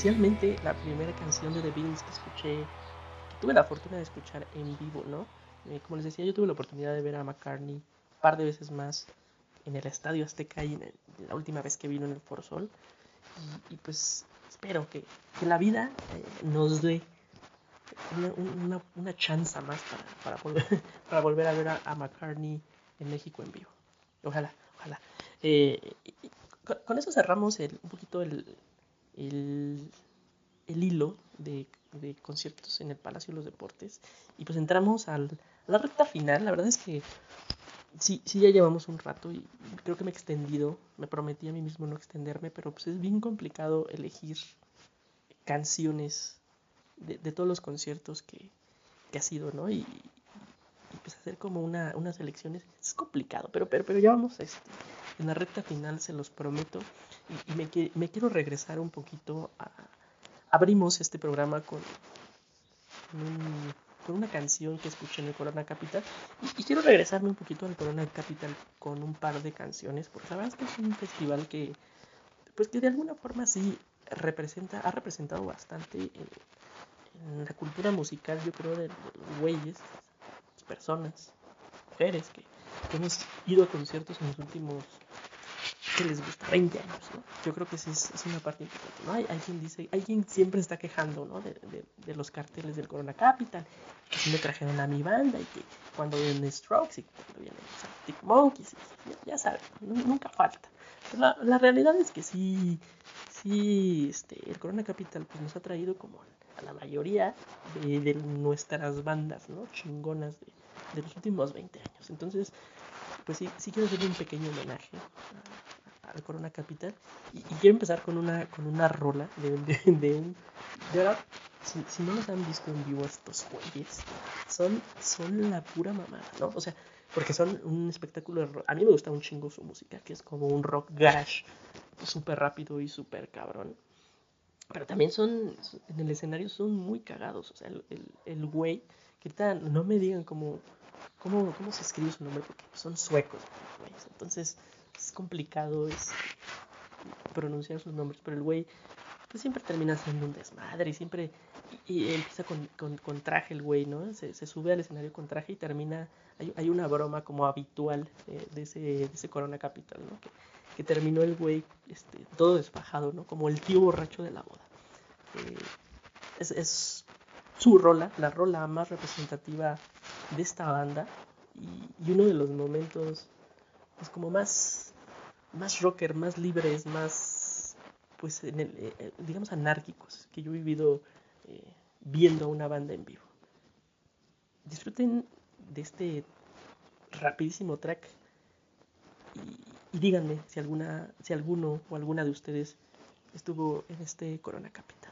Oficialmente la primera canción de The Beatles que escuché, que tuve la fortuna de escuchar en vivo, ¿no? Eh, como les decía, yo tuve la oportunidad de ver a McCartney un par de veces más en el Estadio Azteca y en el- la última vez que vino en el Foro Sol. Y, y pues espero que, que la vida eh, nos dé una, una, una chance más para, para, volver, para volver a ver a, a McCartney en México en vivo. Ojalá, ojalá. Eh, con, con eso cerramos el, un poquito el, el, el hilo de, de conciertos en el Palacio de los Deportes. Y pues entramos al, a la recta final. La verdad es que sí, sí ya llevamos un rato y creo que me he extendido. Me prometí a mí mismo no extenderme, pero pues es bien complicado elegir canciones de, de todos los conciertos que, que ha sido, ¿no? Y, y, pues hacer como una, unas elecciones es complicado, pero, pero, pero ya vamos este, en la recta final, se los prometo. Y, y me, me quiero regresar un poquito a... Abrimos este programa con, con, un- con una canción que escuché en el Corona Capital y, quiero regresarme un poquito al Corona Capital con un par de canciones, porque la verdad es que es un festival que, pues que de alguna forma sí representa, ha representado bastante en, la cultura musical, yo creo, de los güeyes, personas, mujeres que hemos ido a conciertos en los últimos, que les gusta, 20 años, ¿no? Yo creo que es, es una parte importante, ¿no? Hay, hay quien dice, hay quien siempre está quejando, ¿no? De, de, de los carteles del Corona Capital, que si me trajeron a mi banda y que cuando vienen Strokes y cuando vienen Arctic Monkeys, y- ya, ya saben, nu- nunca falta. Pero la, la realidad es que sí, sí, este, el Corona Capital pues, nos ha traído como a la mayoría de, de nuestras bandas, ¿no? Chingonas de, de los últimos 20 años. Entonces, pues sí, sí quiero hacerle un pequeño homenaje Corona Capital y, y quiero empezar con una, con una rola de, de, de un... De verdad, si, si no los han visto en vivo estos güeyes, son, son la pura mamada, ¿no? O sea, porque son un espectáculo de rock. A mí me gusta un chingo su música, que es como un rock garage, súper rápido y súper cabrón. Pero también son, en el escenario son muy cagados. O sea, el, el, el güey, que ahorita no me digan cómo, cómo, cómo se escribe su nombre, porque son suecos, güeyes. Entonces es complicado es pronunciar sus nombres, pero el güey pues siempre termina siendo un desmadre y siempre y, empieza con, con, con traje el güey, ¿no? Se, sube al escenario con traje y termina, hay, una broma como habitual de, ese, de ese Corona Capital, ¿no? Que, terminó el güey este, todo desfajado, ¿no? Como el tío borracho de la boda. Eh, es, su rola, la rola más representativa de esta banda y, y uno de los momentos pues como más más rocker, más libres, más pues en el, eh, eh, digamos anárquicos que yo he vivido eh, viendo una banda en vivo. Disfruten de este rapidísimo track y, y díganme si alguna si alguno o alguna de ustedes estuvo en este Corona Capital.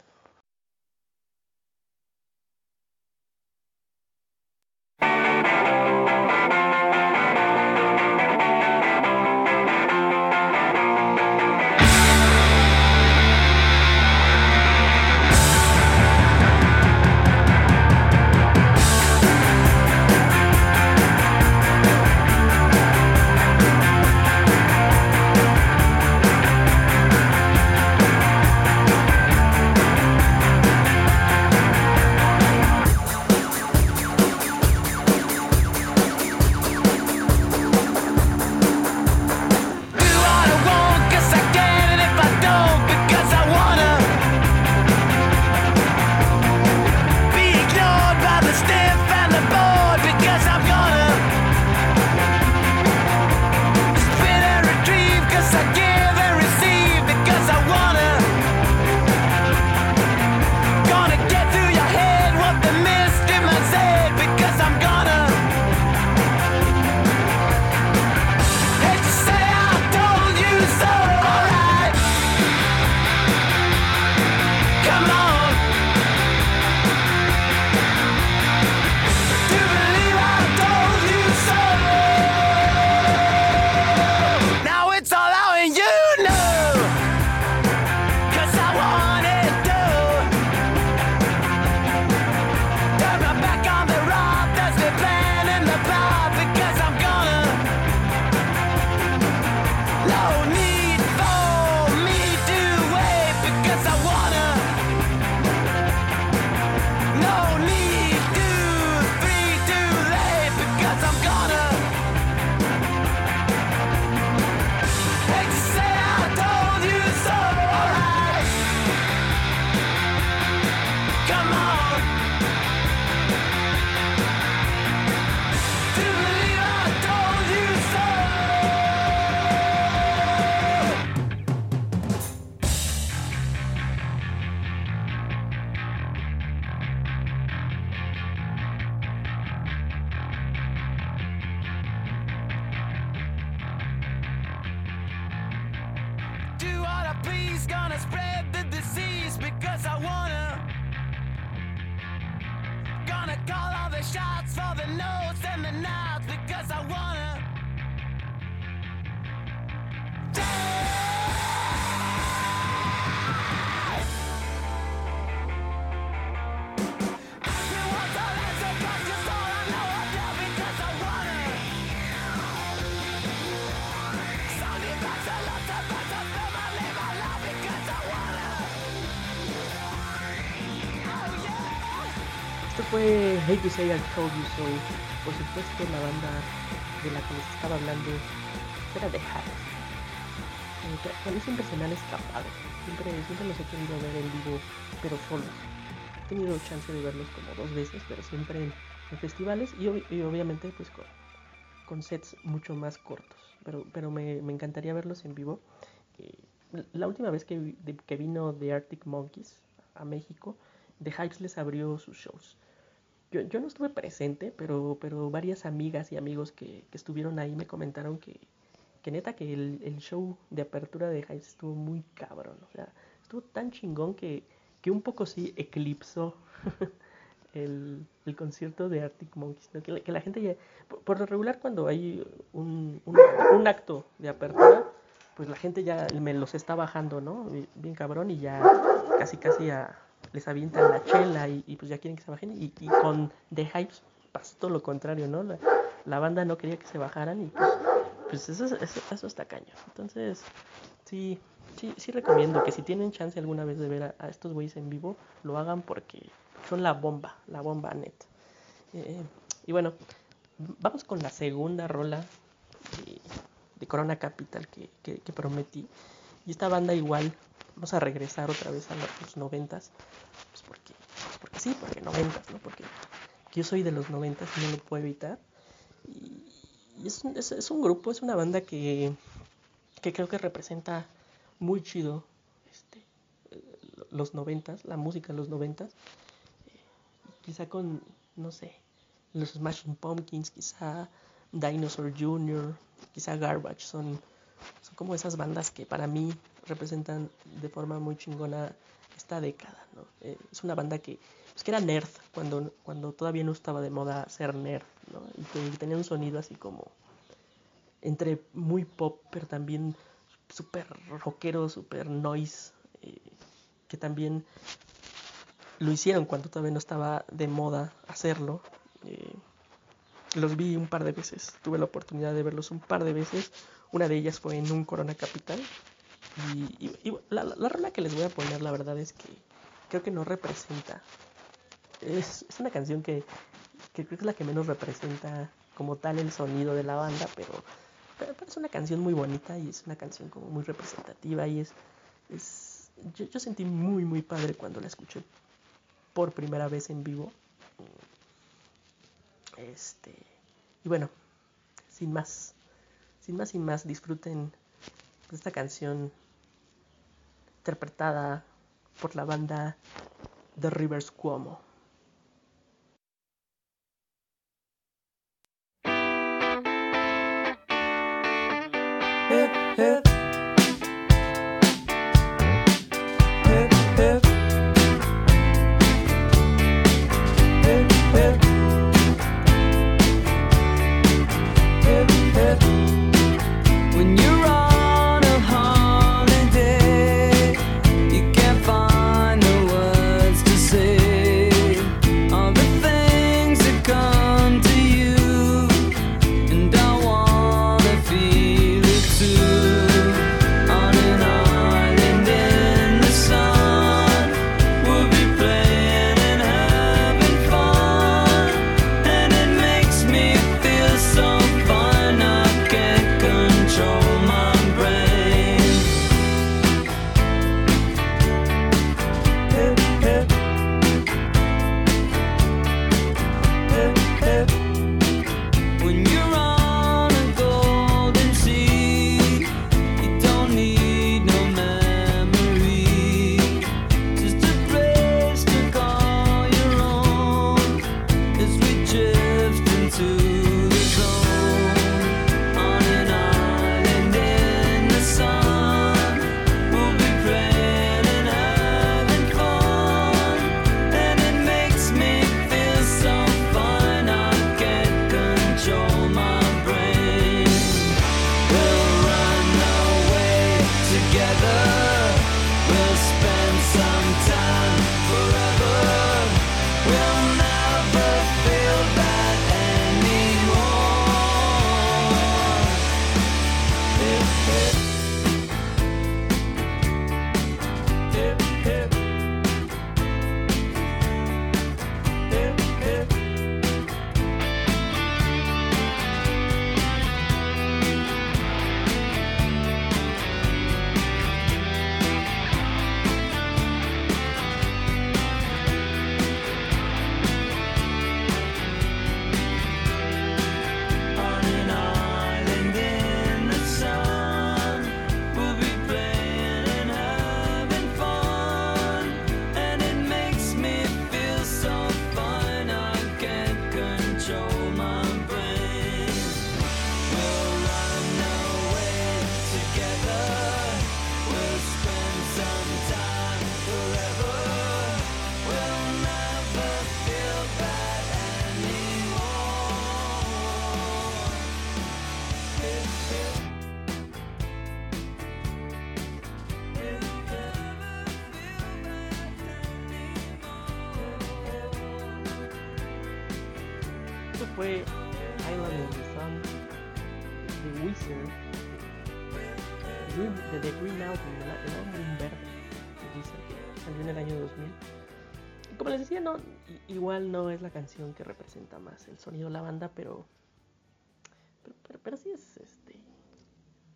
To Say I Told You So. Por supuesto, la banda de la que les estaba hablando era de que A mí siempre se me han escapado. Siempre, siempre los he querido ver en vivo, pero solos. He tenido chance de verlos como dos veces, pero siempre en, en festivales y, y obviamente pues con, con sets mucho más cortos. Pero, pero me, me encantaría verlos en vivo. Eh, la última vez que, de- que vino The Arctic Monkeys a México, The Hypes les abrió sus shows. Yo, yo no estuve presente, pero, pero varias amigas y amigos que, que estuvieron ahí me comentaron que, que neta que el, el show de apertura de Hypes estuvo muy cabrón. O sea, estuvo tan chingón que, que un poco sí eclipsó el, el concierto de Arctic Monkeys. ¿no? Que, la, que la gente ya... Por, lo regular cuando hay un, un, un acto de apertura, pues la gente ya me los está bajando, ¿no? Bien cabrón y ya casi casi a- les avientan la chela y, y pues ya quieren que se bajen. Y, y con The Hypes pasó todo lo contrario, ¿no? La, la banda no quería que se bajaran y pues, pues eso, es- eso, eso está caño. Entonces, sí, sí, sí recomiendo que si tienen chance alguna vez de ver a, a estos güeyes en vivo, lo hagan porque son la bomba, la bomba net. Eh, y bueno, vamos con la segunda rola de, de Corona Capital que, que, que prometí. Y esta banda igual, vamos a regresar otra vez a los noventas, pues porque, pues porque sí, porque noventas, ¿no? Porque yo soy de los noventas y no lo puedo evitar. Y, es, es, es un grupo, es una banda que, que creo que representa muy chido este, eh, los noventas, la música de los noventas. Eh, quizá con, no sé, los Smashing Pumpkins, quizá Dinosaur Jr., quizá Garbage, son, son como esas bandas que para mí representan de forma muy chingona esta década, ¿no? Eh, es una banda que, pues, que era nerd cuando, cuando todavía no estaba de moda ser nerd, ¿no? Y que tenía un sonido así como entre muy pop, pero también súper rockero, súper noise, eh, que también lo hicieron cuando todavía no estaba de moda hacerlo. Eh, los vi un par de veces, tuve la oportunidad de verlos un par de veces. Una de ellas fue en un Corona Capital. Y, la, la, la rola que les voy a poner, la verdad es que creo que no representa. Es, es una canción que, que creo que es la que menos representa como tal el sonido de la banda, pero, pero, es una canción muy bonita y es una canción como muy representativa y es, es yo, yo sentí muy muy padre cuando la escuché por primera vez en vivo. Este, y bueno, sin más, sin más, sin más, disfruten esta canción interpretada por la banda The Rivers Cuomo. hip. Hip, que representa más el sonido de la banda, pero pero, sí es este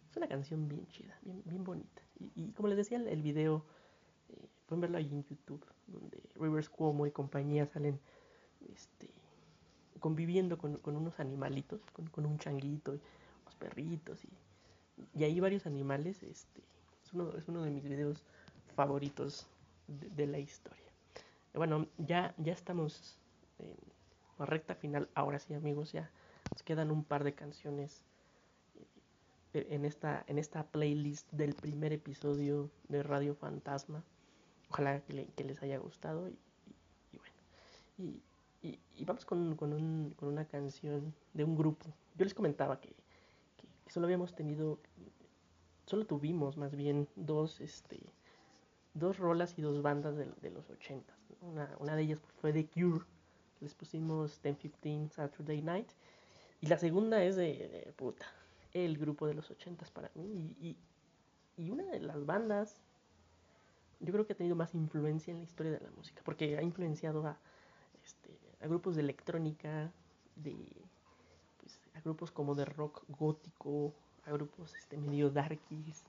es una canción bien chida, bien, bonita. Y, como les decía, el, video eh, pueden verlo ahí en YouTube, donde Rivers Cuomo y compañía salen este, conviviendo con, unos animalitos, con, un changuito y unos perritos y, y ahí varios animales. Este, es, uno, es de mis videos favoritos de, de la historia. Bueno, ya, ya estamos la recta final. Ahora sí, amigos, ya nos quedan un par de canciones eh, en esta, en esta playlist del primer episodio de Radio Fantasma. Ojalá que, le- que les haya gustado y, y- y bueno. Y, y- vamos con, con un- con una canción de un grupo. Yo les comentaba que, que- que solo habíamos tenido, solo tuvimos más bien dos, este, dos rolas y dos bandas de, de los 80. Una, una de ellas fue The Cure, les pusimos 10-15 Saturday Night. Y la segunda es de, de puta, el grupo de los 80 para mí. Y, y- y una de las bandas, yo creo que ha tenido más influencia en la historia de la música, porque ha influenciado a, este, a grupos de electrónica, de pues, a grupos como de rock gótico, a grupos este, medio darkies,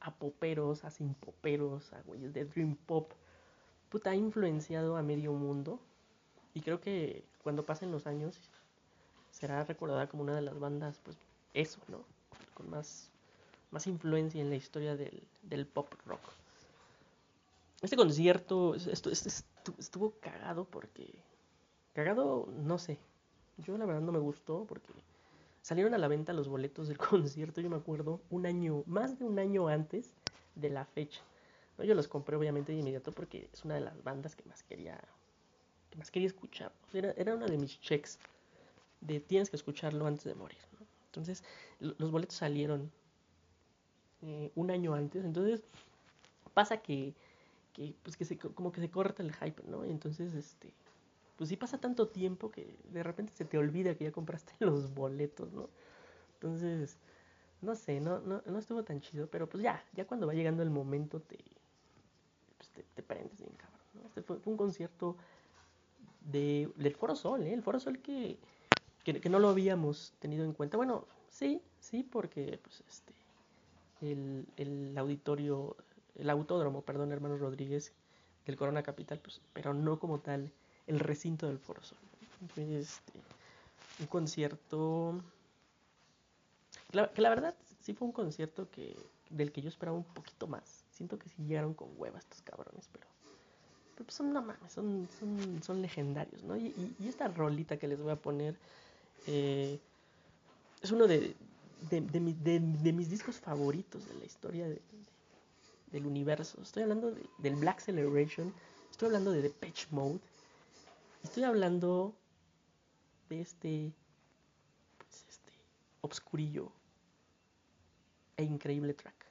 a poperos, a sin poperos, a güeyes de dream pop. Puta, ha influenciado a medio mundo. Y creo que cuando pasen los años será recordada como una de las bandas, pues eso, ¿no? Con más, más influencia en la historia del, del pop rock. Este concierto es- estu- este estu- estuvo cagado porque... Cagado, no sé. Yo la verdad no me gustó porque salieron a la venta los boletos del concierto, yo me acuerdo, un año, más de un año antes de la fecha. Yo los compré obviamente de inmediato porque es una de las bandas que más quería, más quería escuchar. Sea, era, era una de mis checks de tienes que escucharlo antes de morir. ¿no? Entonces, lo- los boletos salieron eh, un año antes. Entonces, pasa que, que, pues que se, co- como que se corta el hype, ¿no? Y entonces, este, pues sí pasa tanto tiempo que de repente se te olvida que ya compraste los boletos, ¿no? Entonces, no sé, no, no, no estuvo tan chido, pero pues ya, ya cuando va llegando el momento te, pues te, te prendes bien cabrón, ¿no? Este fue, fue un concierto de, del Foro Sol, ¿eh? El Foro Sol que, que, no lo habíamos tenido en cuenta. Bueno, sí, sí, porque pues este el, el auditorio, el autódromo, perdón, hermano Rodríguez, del Corona Capital, pues, pero no como tal el recinto del Foro Sol. este, un concierto que la, que la verdad sí fue un concierto que del que yo esperaba un poquito más. Siento que sí llegaron con hueva estos cabrones, pero, pues son no mames, son, son, son legendarios, ¿no? Y, esta rolita que les voy a poner eh, es uno de, de, de mi- de- de mis discos favoritos de la historia de- de- del universo. Estoy hablando de- del Black Celebration, estoy hablando de Depeche Mode, estoy hablando de este, pues este obscurillo e increíble track.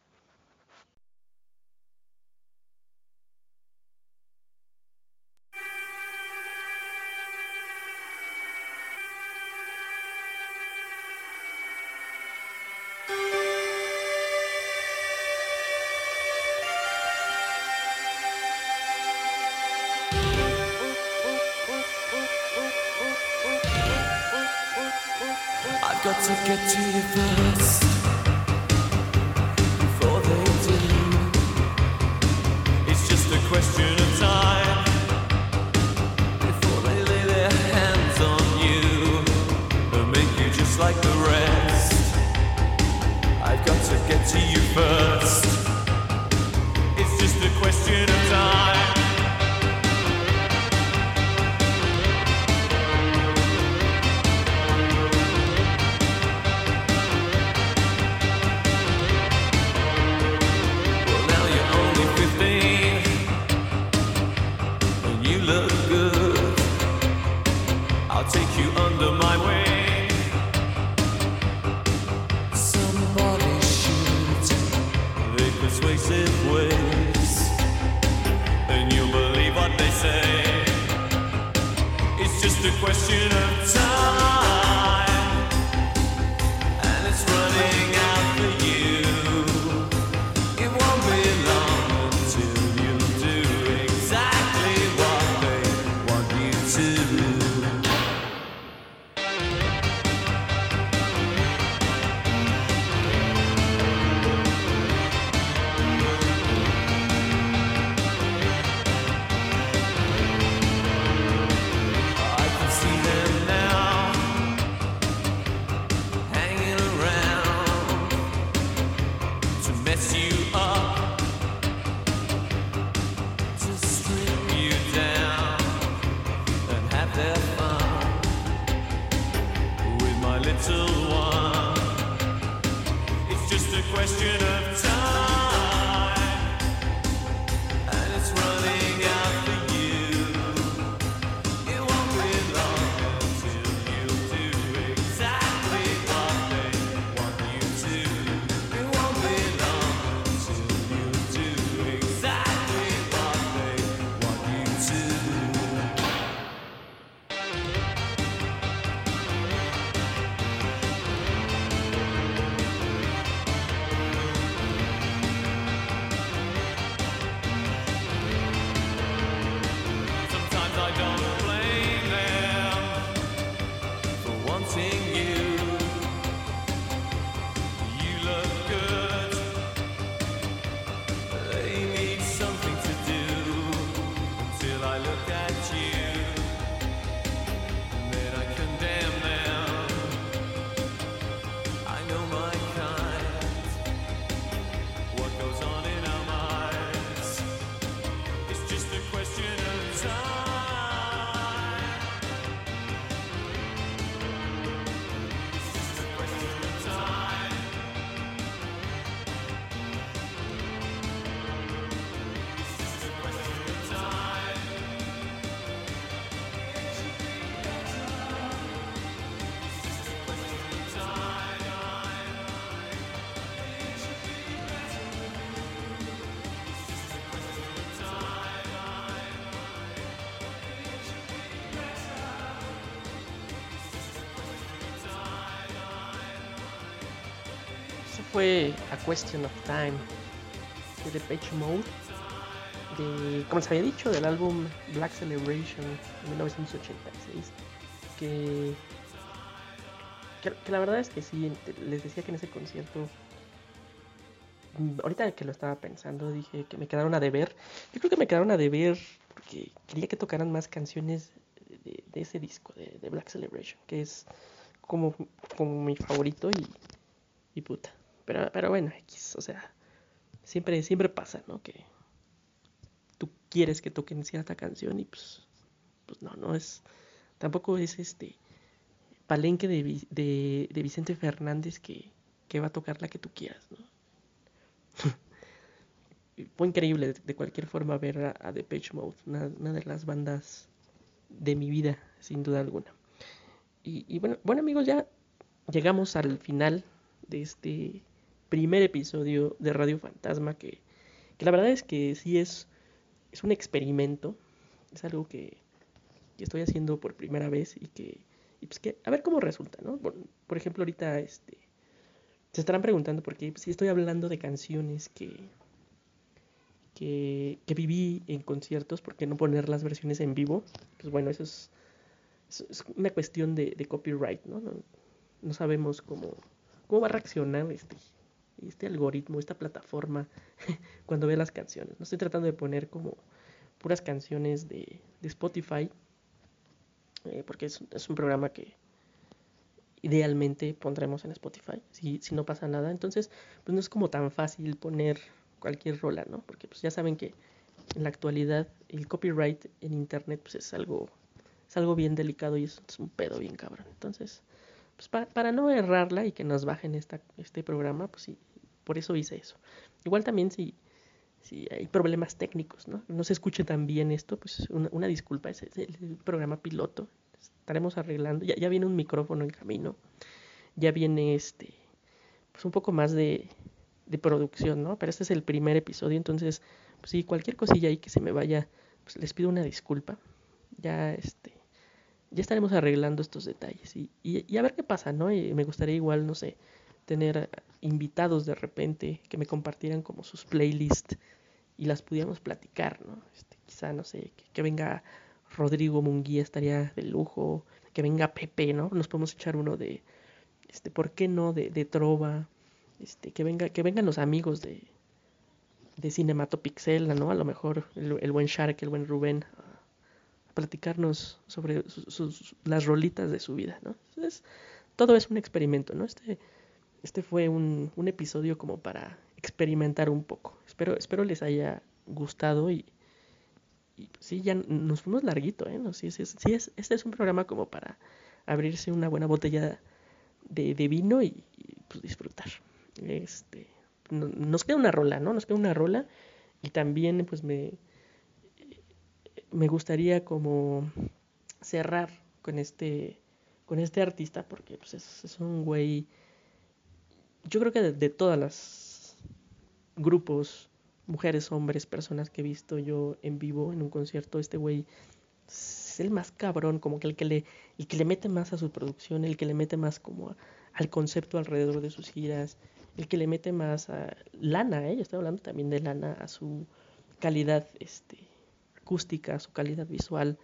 Fue A Question of Time de Depeche Mode. De, como les había dicho, del álbum Black Celebration de 1986. Que, que, que la verdad es que sí, les decía que en ese concierto. Ahorita que lo estaba pensando, dije que me quedaron a deber. Yo creo que me quedaron a deber porque quería que tocaran más canciones de, de ese disco, de, de Black Celebration, que es como, como mi favorito y, y puta. Pero, pero bueno, X, o sea, siempre, siempre pasa, ¿no? Que tú quieres que toquen cierta canción y pues, pues no, no es, tampoco es este palenque de, de, de Vicente Fernández que, que va a tocar la que tú quieras, ¿no? Fue increíble de, de cualquier forma ver a, a Depeche Mode, una, una de las bandas de mi vida, sin duda alguna. Y, y bueno, bueno amigos, ya llegamos al final de este primer episodio de Radio Fantasma que, que la verdad es que sí es, es un experimento, es algo que, estoy haciendo por primera vez y que, y pues que a ver cómo resulta, ¿no? Por, por ejemplo, ahorita este, se estarán preguntando por qué si estoy hablando de canciones que, que, que viví en conciertos, ¿por qué no poner las versiones en vivo? Pues bueno, eso es, es- una cuestión de, de copyright, ¿no? No, no sabemos cómo, cómo va a reaccionar este, este algoritmo, esta plataforma cuando ve las canciones. No estoy tratando de poner como puras canciones de, de Spotify, eh, porque es, un programa que idealmente pondremos en Spotify, si, si no pasa nada. Entonces, pues no es como tan fácil poner cualquier rola, ¿no? Porque pues ya saben que en la actualidad el copyright en internet pues es algo, es algo bien delicado y es, es un pedo bien cabrón. Entonces, pues para, para no errarla y que nos bajen esta, este programa, pues sí, por eso hice eso. Igual también si, si hay problemas técnicos, ¿no? No se escuche tan bien esto, pues una, una disculpa, es, es el, programa piloto. Estaremos arreglando, ya, ya viene un micrófono en camino, ya viene este, pues un poco más de, de producción, ¿no? Pero este es el primer episodio, entonces, pues sí, cualquier cosilla ahí que se me vaya, pues les pido una disculpa. Ya, este, ya estaremos arreglando estos detalles y, y, y a ver qué pasa, ¿no? Y me gustaría igual, no sé, tener invitados de repente que me compartieran como sus playlists y las pudiéramos platicar, ¿no? Este, quizá, no sé, que, venga Rodrigo Munguía estaría de lujo, que venga Pepe, ¿no? Nos podemos echar uno de, este, ¿por qué no? De, de Trova, este, que venga, que vengan los amigos de, de Cinematopixel, ¿no? A lo mejor el, el buen Shark, el buen Rubén, a platicarnos sobre sus, sus- las rolitas de su vida, ¿no? Entonces, todo es un experimento, ¿no? Este, este fue un, un episodio como para experimentar un poco. Espero, espero les haya gustado y, sí, ya nos fuimos larguito, ¿eh? No, sí, sí, sí, es, este es un programa como para abrirse una buena botella de, de vino y, pues, disfrutar. Este, no- nos queda una rola, ¿no? Nos queda una rola y también pues me, me gustaría como cerrar con este con este artista porque pues es, es un güey yo creo que de, todas las grupos mujeres hombres personas que he visto yo en vivo en un concierto este güey es el más cabrón como que el que le el que le mete más a su producción el que le mete más como a- al concepto alrededor de sus giras el que le mete más a lana ¿eh? yo estoy hablando también de lana a su calidad este acústica, su calidad visual.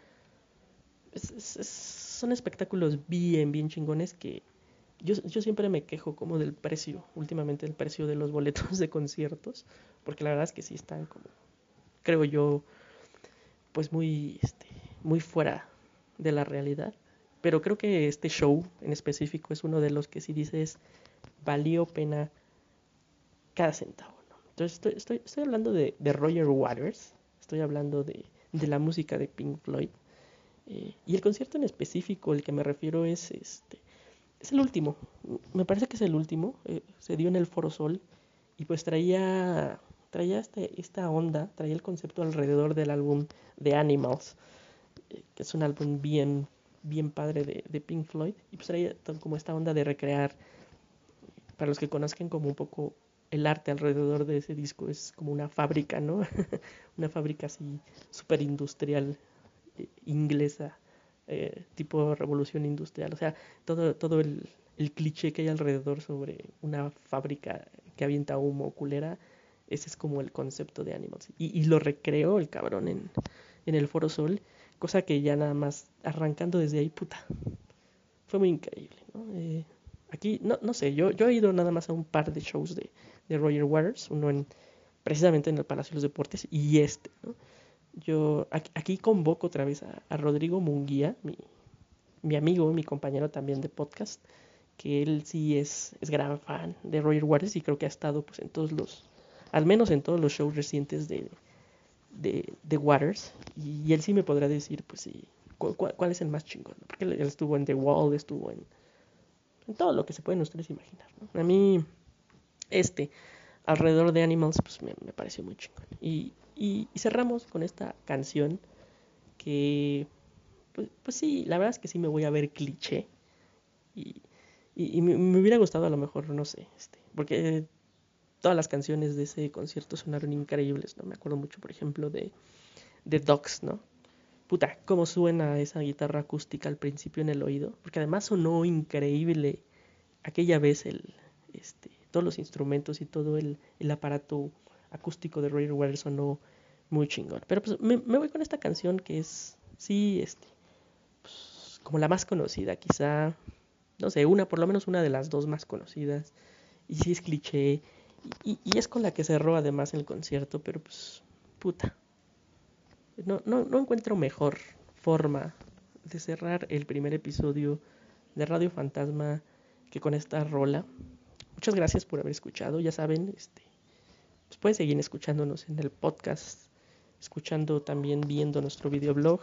Son espectáculos bien, bien chingones que yo, yo siempre me quejo como del precio, últimamente el precio de los boletos de conciertos, porque la verdad es que sí están como, creo yo, pues muy, este, muy fuera de la realidad. Pero creo que este show en específico es uno de los que sí dices, valió pena cada centavo. ¿no? Entonces estoy, estoy, estoy hablando de, de Roger Waters, estoy hablando de, de la música de Pink Floyd. eh, y el concierto en específico, el que me refiero es este es el último. Me parece que es el último. eh, se dio en el Foro Sol y pues traía traía este, esta onda, traía el concepto alrededor del álbum The Animals, eh, que es un álbum bien bien padre de, de Pink Floyd y pues traía como esta onda de recrear para los que conozcan como un poco el arte alrededor de ese disco es como una fábrica, ¿no? una fábrica así súper industrial eh, inglesa, eh, tipo revolución industrial. O sea, todo, todo el, el cliché que hay alrededor sobre una fábrica que avienta humo culera, ese es como el concepto de Animals. Y, y lo recreó el cabrón en, en el Foro Sol, cosa que ya nada más arrancando desde ahí, puta, fue muy increíble. Eh, aquí, no, no sé, yo, yo he ido nada más a un par de shows de, de Roger Waters, uno en precisamente en el Palacio de los Deportes y este, ¿no? Yo aquí, convoco otra vez a, Rodrigo Munguía, mi, mi amigo, mi compañero también de podcast, que él sí es, es gran fan de Roger Waters y creo que ha estado pues en todos los, al menos en todos los shows recientes de, de, Waters y, él sí me podrá decir pues sí, cu- cu- cuál, es el más chingón, porque él, estuvo en The Wall, estuvo en, todo lo que se pueden ustedes imaginar. A mí este alrededor de Animals pues me, me pareció muy chingón. Y, y, y cerramos con esta canción que pues, pues sí, la verdad es que sí me voy a ver cliché y, y, me, hubiera gustado a lo mejor, no sé, este, porque todas las canciones de ese concierto sonaron increíbles, ¿no? Me acuerdo mucho, por ejemplo, de, de Dogs, ¿no? Puta, cómo suena esa guitarra acústica al principio en el oído, porque además sonó increíble aquella vez el, este, todos los instrumentos y todo el, el aparato acústico de Roger Waters sonó muy chingón. Pero pues me, voy con esta canción que es, sí, este, pues, como la más conocida, quizá, no sé, una, por lo menos una de las dos más conocidas. Y sí es cliché. Y- y es con la que cerró además el concierto, pero pues, puta. No, no, no encuentro mejor forma de cerrar el primer episodio de Radio Fantasma que con esta rola. Muchas gracias por haber escuchado. Ya saben, este, pues pueden seguir escuchándonos en el podcast, escuchando también, viendo nuestro videoblog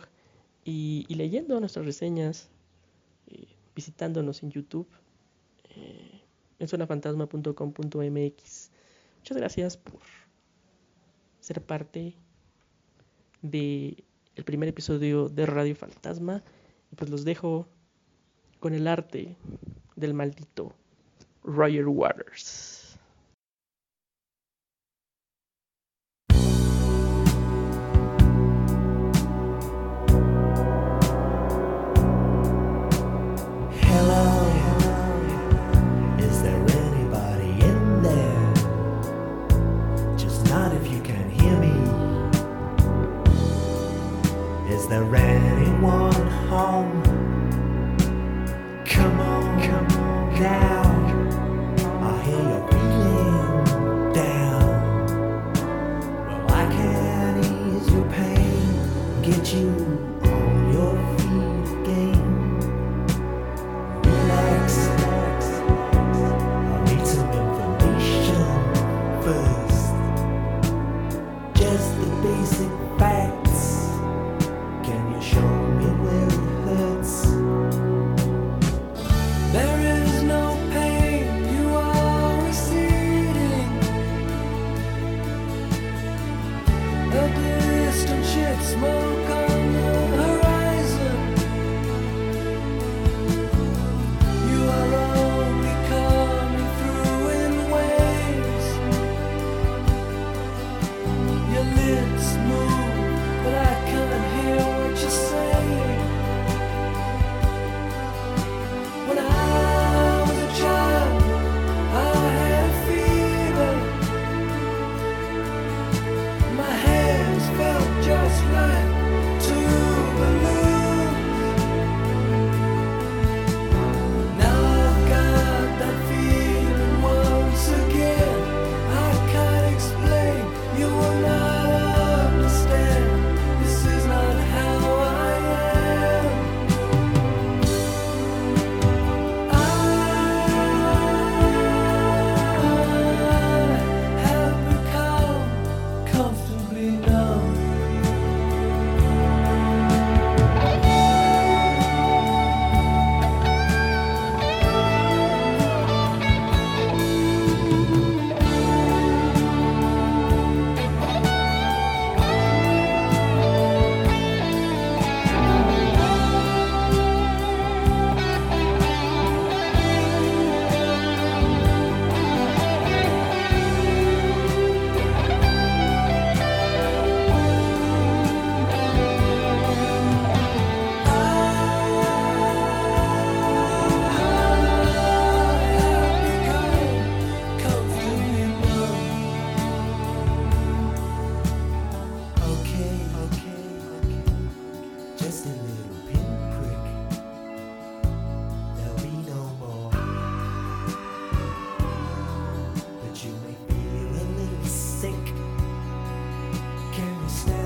y, y leyendo nuestras reseñas, eh, visitándonos en YouTube, eh, en zonafantasma.com.mx. Muchas gracias por ser parte de el primer episodio de Radio Fantasma. Y pues los dejo con el arte del maldito Roger Waters. the rain. Stand?